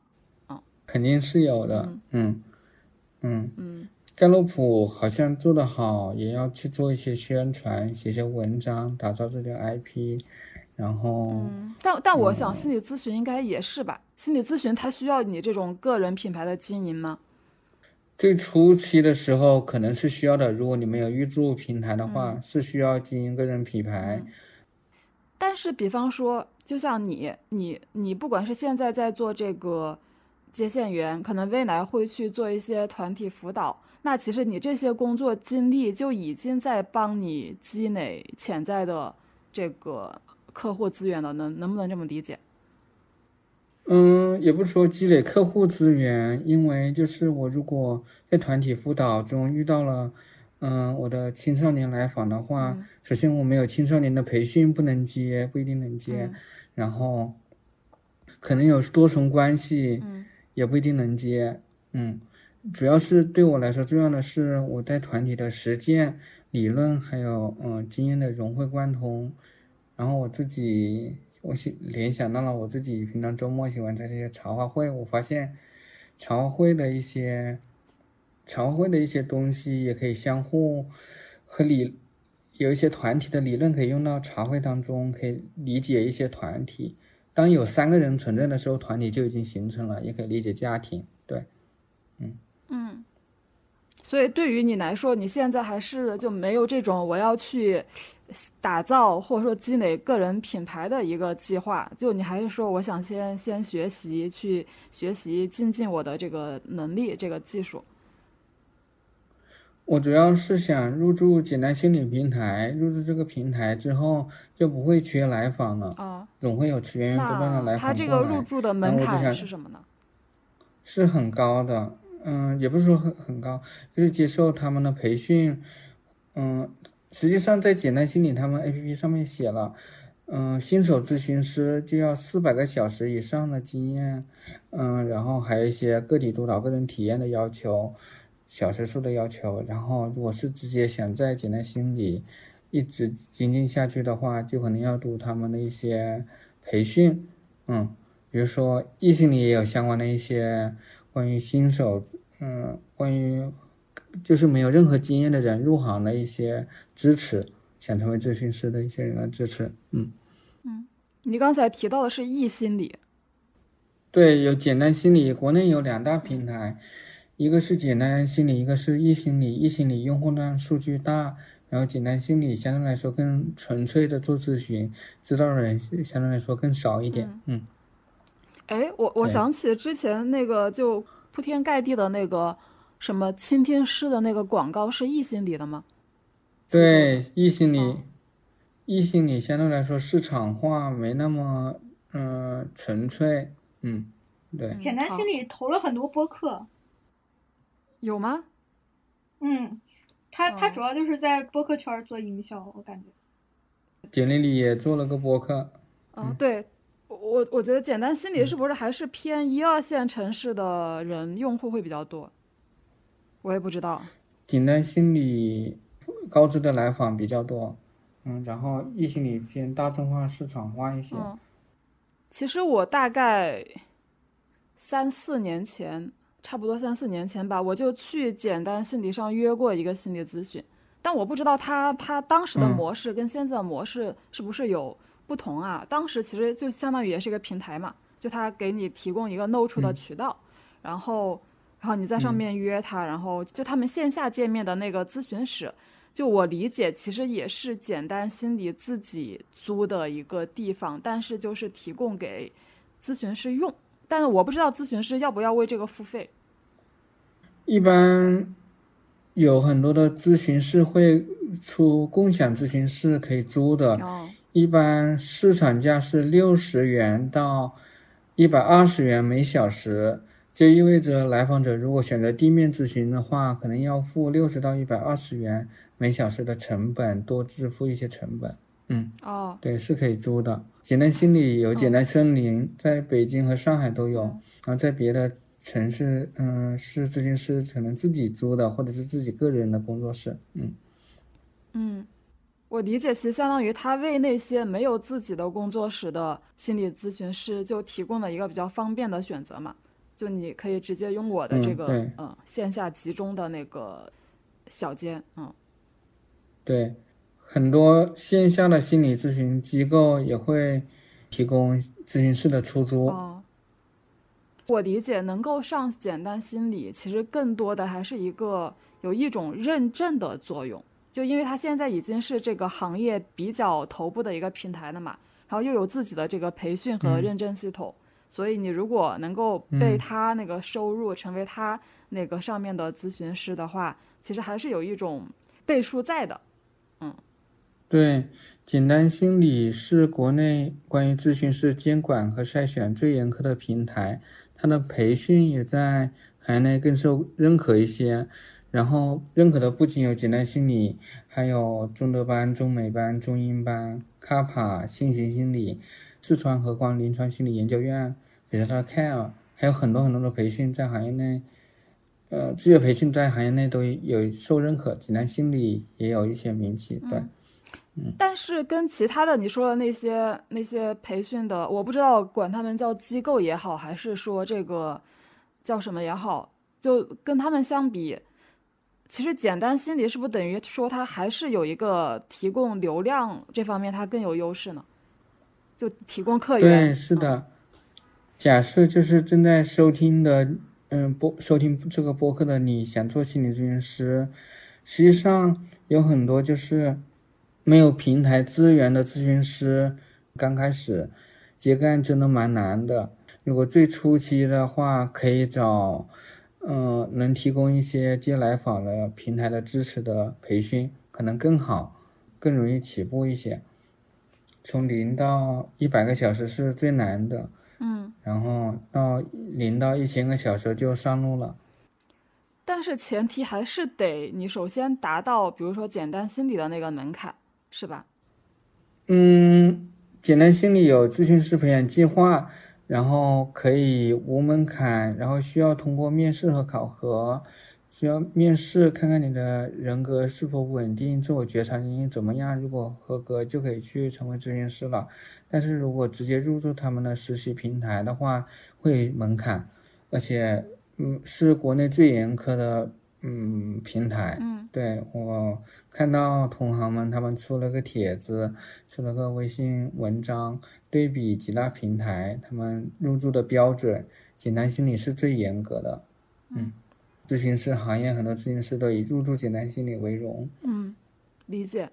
嗯，肯定是有的。嗯嗯嗯，盖洛普好像做得好，也要去做一些宣传，写些文章，打造自己的 IP。然后，嗯，但但我想心理咨询应该也是吧？心理咨询它需要你这种个人品牌的经营吗？最初期的时候可能是需要的，如果你没有预祝平台的话，是需要经营个人品牌。但是，比方说，就像你，你，你不管是现在在做这个接线员，可能未来会去做一些团体辅导，那其实你这些工作经历就已经在帮你积累潜在的这个。客户资源的能能不能这么理解？嗯，也不说积累客户资源，因为就是我如果在团体辅导中遇到了，嗯，我的青少年来访的话，首先我没有青少年的培训不能接，不一定能接，然后可能有多重关系，嗯也不一定能接。嗯，主要是对我来说重要的是我带团体的实践理论，还有嗯经验的融会贯通。然后我自己，我想联想到了我自己平常周末喜欢在这些茶话会，我发现茶话会的一些茶话会的一些东西也可以相互和理有一些团体的理论可以用到茶会当中，可以理解一些团体。当有三个人存在的时候，团体就已经形成了，也可以理解家庭。对，嗯嗯。所以对于你来说，你现在还是就没有这种我要去打造或者说积累个人品牌的一个计划，就你还是说我想先先学习去学习精进我的这个能力这个技术。我主要是想入驻简单心理平台，入驻这个平台之后就不会缺来访了啊，总会有源源不断的来访他这个入驻的门槛是什么呢？是很高的。嗯，也不是说很很高，就是接受他们的培训。嗯，实际上在简单心理他们 APP 上面写了，嗯，新手咨询师就要四百个小时以上的经验，嗯，然后还有一些个体督导、个人体验的要求，小时数的要求。然后，如果是直接想在简单心理一直精进下去的话，就可能要读他们的一些培训，嗯，比如说易心理也有相关的一些关于新手，嗯，关于。就是没有任何经验的人入行的一些支持，想成为咨询师的一些人的支持。嗯嗯，你刚才提到的是易心理，对，有简单心理，国内有两大平台，一个是简单心理，一个是易心理。易心理用户量数据大，然后简单心理相对来说更纯粹的做咨询，知道的人相对来说更少一点。嗯，哎，我我想起之前那个就铺天盖地的那个。什么倾听师的那个广告是易心理的吗？对，易心理，易心理相对来说市场化没那么嗯纯粹，嗯，对。简单心理投了很多播客，有吗？嗯，他他主要就是在播客圈做营销，我感觉。简历里也做了个播客。嗯，对我我觉得简单心理是不是还是偏一二线城市的人用户会比较多？我也不知道，简单心理高知的来访比较多，嗯，然后易心理偏大众化、市场化一些。其实我大概三四年前，差不多三四年前吧，我就去简单心理上约过一个心理咨询，但我不知道他他当时的模式跟现在的模式是不是有不同啊？当时其实就相当于也是一个平台嘛，就他给你提供一个露出的渠道，然后。然后你在上面约他，然后就他们线下见面的那个咨询室，就我理解其实也是简单心理自己租的一个地方，但是就是提供给咨询师用，但是我不知道咨询师要不要为这个付费。一般有很多的咨询室会出共享咨询室可以租的，一般市场价是六十元到一百二十元每小时。就意味着来访者如果选择地面咨询的话，可能要付六十到一百二十元每小时的成本，多支付一些成本。嗯，哦，对，是可以租的。简单心理有简单森林，在北京和上海都有。然后在别的城市，嗯，是咨询师可能自己租的，或者是自己个人的工作室。嗯，嗯，我理解，其实相当于他为那些没有自己的工作室的心理咨询师，就提供了一个比较方便的选择嘛。就你可以直接用我的这个嗯线下集中的那个小间嗯，对，很多线下的心理咨询机构也会提供咨询室的出租。哦，我理解，能够上简单心理，其实更多的还是一个有一种认证的作用。就因为它现在已经是这个行业比较头部的一个平台了嘛，然后又有自己的这个培训和认证系统。所以你如果能够被他那个收入，成为他那个上面的咨询师的话，其实还是有一种倍数在的。嗯，对，简单心理是国内关于咨询师监管和筛选最严苛的平台，它的培训也在行业内更受认可一些。然后认可的不仅有简单心理，还有中德班、中美班、中英班、卡帕、新型心理。四川和光临床心理研究院、比如说 Care，还有很多很多的培训在行业内，呃，这些培训在行业内都有受认可。简单心理也有一些名气，对，嗯。但是跟其他的你说的那些那些培训的，我不知道管他们叫机构也好，还是说这个叫什么也好，就跟他们相比，其实简单心理是不是等于说它还是有一个提供流量这方面它更有优势呢？就提供客源。对，是的。假设就是正在收听的，嗯，播收听这个播客的你，想做心理咨询师，实际上有很多就是没有平台资源的咨询师，刚开始接个案真的蛮难的。如果最初期的话，可以找，嗯，能提供一些接来访的平台的支持的培训，可能更好，更容易起步一些。从零到一百个小时是最难的，嗯，然后到零到一千个小时就上路了。但是前提还是得你首先达到，比如说简单心理的那个门槛，是吧？嗯，简单心理有咨询师培养计划，然后可以无门槛，然后需要通过面试和考核，需要面试看看你的人格是否稳定，自我觉察能力怎么样，如果合格就可以去成为咨询师了。但是如果直接入驻他们的实习平台的话，会门槛，而且嗯是国内最严苛的嗯平台。嗯，对我看到同行们他们出了个帖子，出了个微信文章，对比几大平台他们入驻的标准，简单心理是最严格的。嗯，咨询师行业很多咨询师都以入驻简单心理为荣。嗯，理解。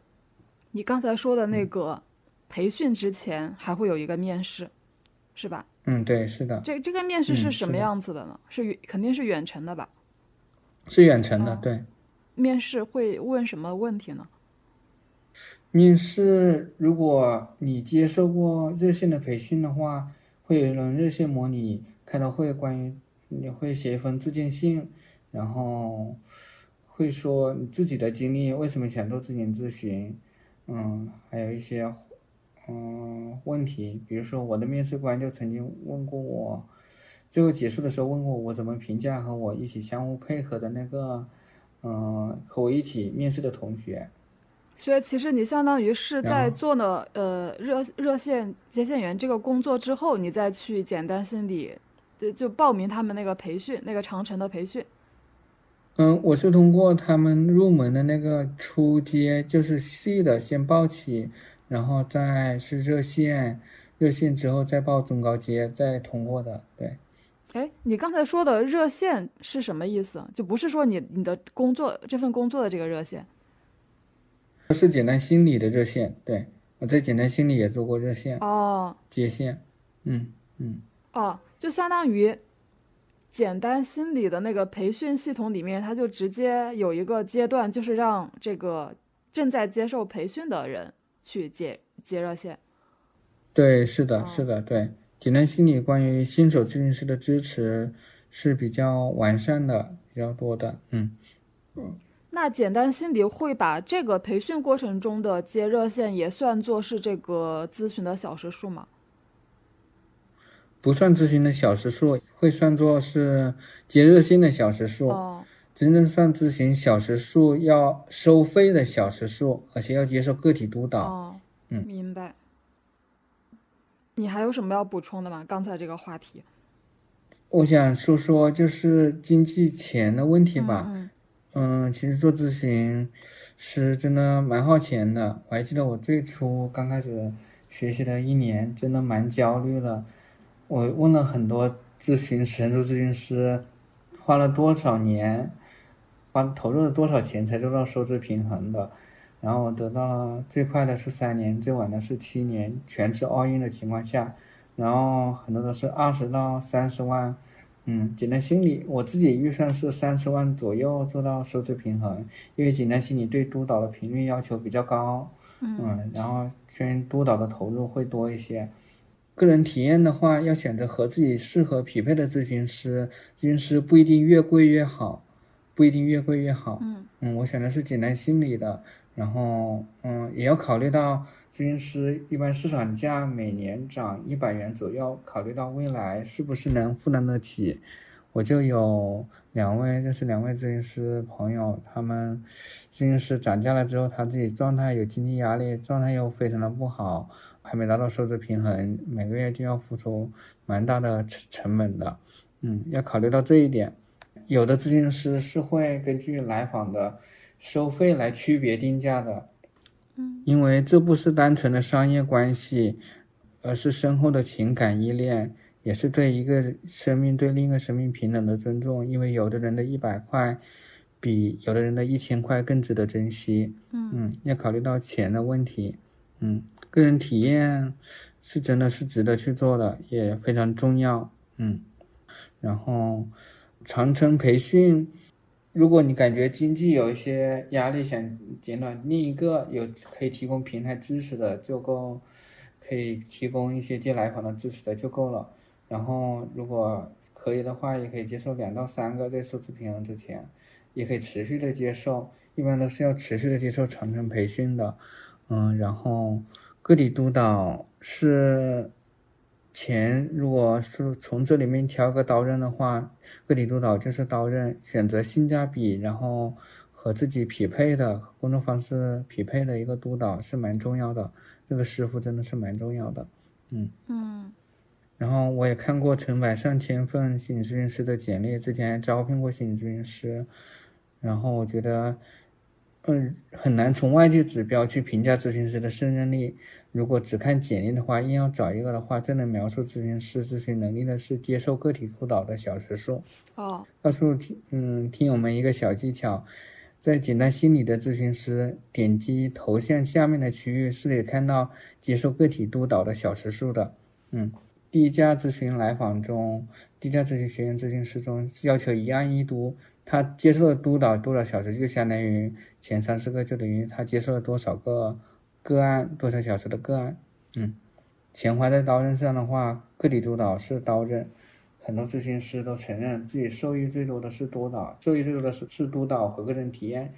你刚才说的那个培训之前还会有一个面试，是吧？嗯，对，是的，这这个面试是嗯什么样子的呢？是远肯定是远程的吧？是远程的，哦对。面试会问什么问题呢？面试，如果你接受过热线的培训的话，会有一轮热线模拟开的会，关于你会写一封自荐信，然后会说你自己的经历，为什么想做咨询咨询，嗯，还有一些嗯问题，比如说我的面试官就曾经问过我，最后结束的时候问过我怎么评价和我一起相互配合的那个，嗯，和我一起面试的同学。所以其实你相当于是在做了呃热热线接线员这个工作之后，你再去简单心理，就就报名他们那个培训，那个长城的培训。嗯，我是通过他们入门的那个初阶，就是细的先报起，然后再是热线，热线之后再报中高阶，再通过的。对，哎，你刚才说的热线是什么意思？就不是说你你的工作这份工作的这个热线是简单心理的热线。对，我在简单心理也做过热线哦接线。嗯嗯，哦，就相当于简单心理的那个培训系统里面，它就直接有一个阶段，就是让这个正在接受培训的人去接接热线。对，是的，哦是的，对，简单心理关于新手咨询师的支持是比较完善的，比较多的。嗯嗯。那简单心理会把这个培训过程中的接热线也算作是这个咨询的小时数吗？不算咨询的小时数，会算作是接热线的小时数。哦，真正算咨询小时数要收费的小时数，而且要接受个体督导。哦，嗯明白。你还有什么要补充的吗？刚才这个话题我想说说就是经济钱的问题吧。嗯嗯，其实做咨询是真的蛮耗钱的。我还记得我最初刚开始学习的一年，真的蛮焦虑的。我问了很多咨询师、做咨询师，花了多少年，花投入了多少钱才做到收支平衡的。然后我得到了最快的是三年，最晚的是七年，全职 all in 的情况下，然后很多都是二十到三十万。嗯，简单心理我自己预算是三十万左右做到收支平衡，因为简单心理对督导的频率要求比较高，嗯，然后虽然督导的投入会多一些。个人体验的话，要选择和自己适合匹配的咨询师，咨询师不一定越贵越好，不一定越贵越好。嗯嗯，我选的是简单心理的，然后嗯，也要考虑到咨询师一般市场价每年涨一百元左右，考虑到未来是不是能负担得起。我就有两位，就是两位咨询师朋友，他们咨询师涨价了之后，他自己状态有经济压力，状态又非常的不好，还没达到收支平衡，每个月就要付出蛮大的成成本的。嗯，要考虑到这一点。有的咨询师是会根据来访的收费来区别定价的，嗯，因为这不是单纯的商业关系，而是深厚的情感依恋，也是对一个生命对另一个生命平等的尊重。因为有的人的一百块，比有的人的一千块更值得珍惜。嗯要考虑到钱的问题。嗯，个人体验是真的是值得去做的，也非常重要。嗯，然后长程培训，如果你感觉经济有一些压力想减短，另一个有可以提供平台支持的就够，可以提供一些借来访的支持的就够了。然后如果可以的话，也可以接受两到三个在收支平衡之前。也可以持续的接受，一般都是要持续的接受长程培训的。嗯，然后个体督导是钱，如果是从这里面挑个刀刃的话，个体督导就是刀刃，选择性价比，然后和自己匹配的工作方式匹配的一个督导是蛮重要的。这个师傅真的是蛮重要的。嗯嗯。然后我也看过成百上千份心理咨询师的简历，之前还招聘过心理咨询师，然后我觉得，嗯，很难从外界指标去评价咨询师的胜任力。如果只看简历的话，硬要找一个的话，最能描述咨询师咨询能力的是接受个体督导的小时数。哦，告诉听嗯听友们一个小技巧，在简单心理的咨询师点击头像下面的区域是可以看到接受个体督导的小时数的，嗯。低价咨询来访中，低价咨询学员咨询师中是要求一案一督，他接受的督导多少小时就相当于前三十个就等于他接受了多少个个案多少小时的个案。嗯，钱花在刀刃上的话，个体督导是刀刃，很多咨询师都承认自己受益最多的是督导，受益最多的是是督导和个人体验，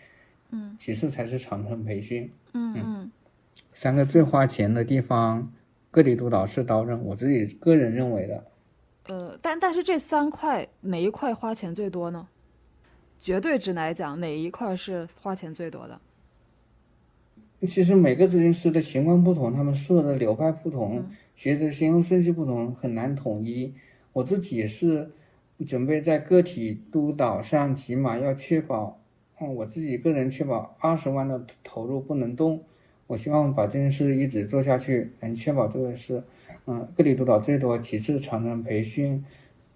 嗯，其次才是长程培训。嗯嗯，三个最花钱的地方。个体督导是刀刃，我自己个人认为的。呃，但但是这三块哪一块花钱最多呢？绝对值来讲，哪一块是花钱最多的？其实每个咨询师的情况不同，他们适合的流派不同，学习先后顺序不同，很难统一。我自己是准备在个体督导上，起码要确保，嗯，我自己个人确保二十万的投入不能动。我希望把这件事一直做下去，能确保这个是，嗯，个体督导最多，其次长程培训，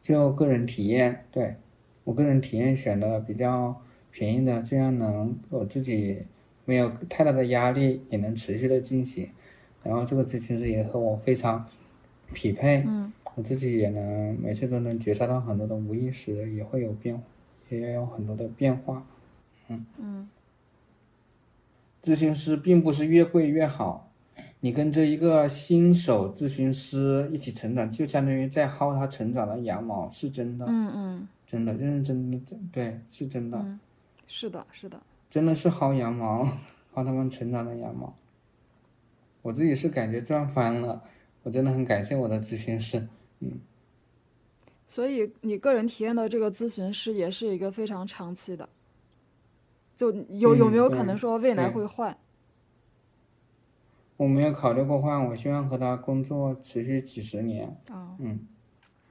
最后个人体验。对我个人体验选的比较便宜的，这样能我自己没有太大的压力，也能持续的进行。然后这个咨询师也和我非常匹配，我自己也能每次都能觉察到很多的无意识，也会有变，也有很多的变化。嗯嗯。咨询师并不是越贵越好，你跟着一个新手咨询师一起成长，就相当于在薅他成长的羊毛，是真的。嗯嗯，真的，认认真真的，对，是真的。是的，是的，真的是薅羊毛，薅他们成长的羊毛。我自己是感觉赚翻了，我真的很感谢我的咨询师。嗯。所以你个人体验的这个咨询师也是一个非常长期的。就有有没有可能说未来会换？我没有考虑过换，我希望和他工作持续几十年。哦，嗯，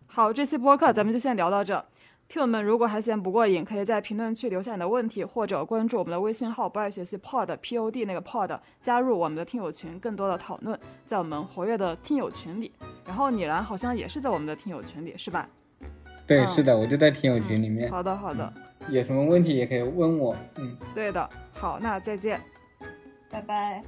好，这期播客咱们就先聊到这。听友们如果还嫌不过瘾，可以在评论区留下你的问题，或者关注我们的微信号“不爱学习 pod p o d” 那个 pod，加入我们的听友群，更多的讨论在我们活跃的听友群里。然后你然好像也是在我们的听友群里，是吧？对，是的，我就在听友群里面。好的，好的。有什么问题也可以问我，嗯，对的，好，那再见，拜拜。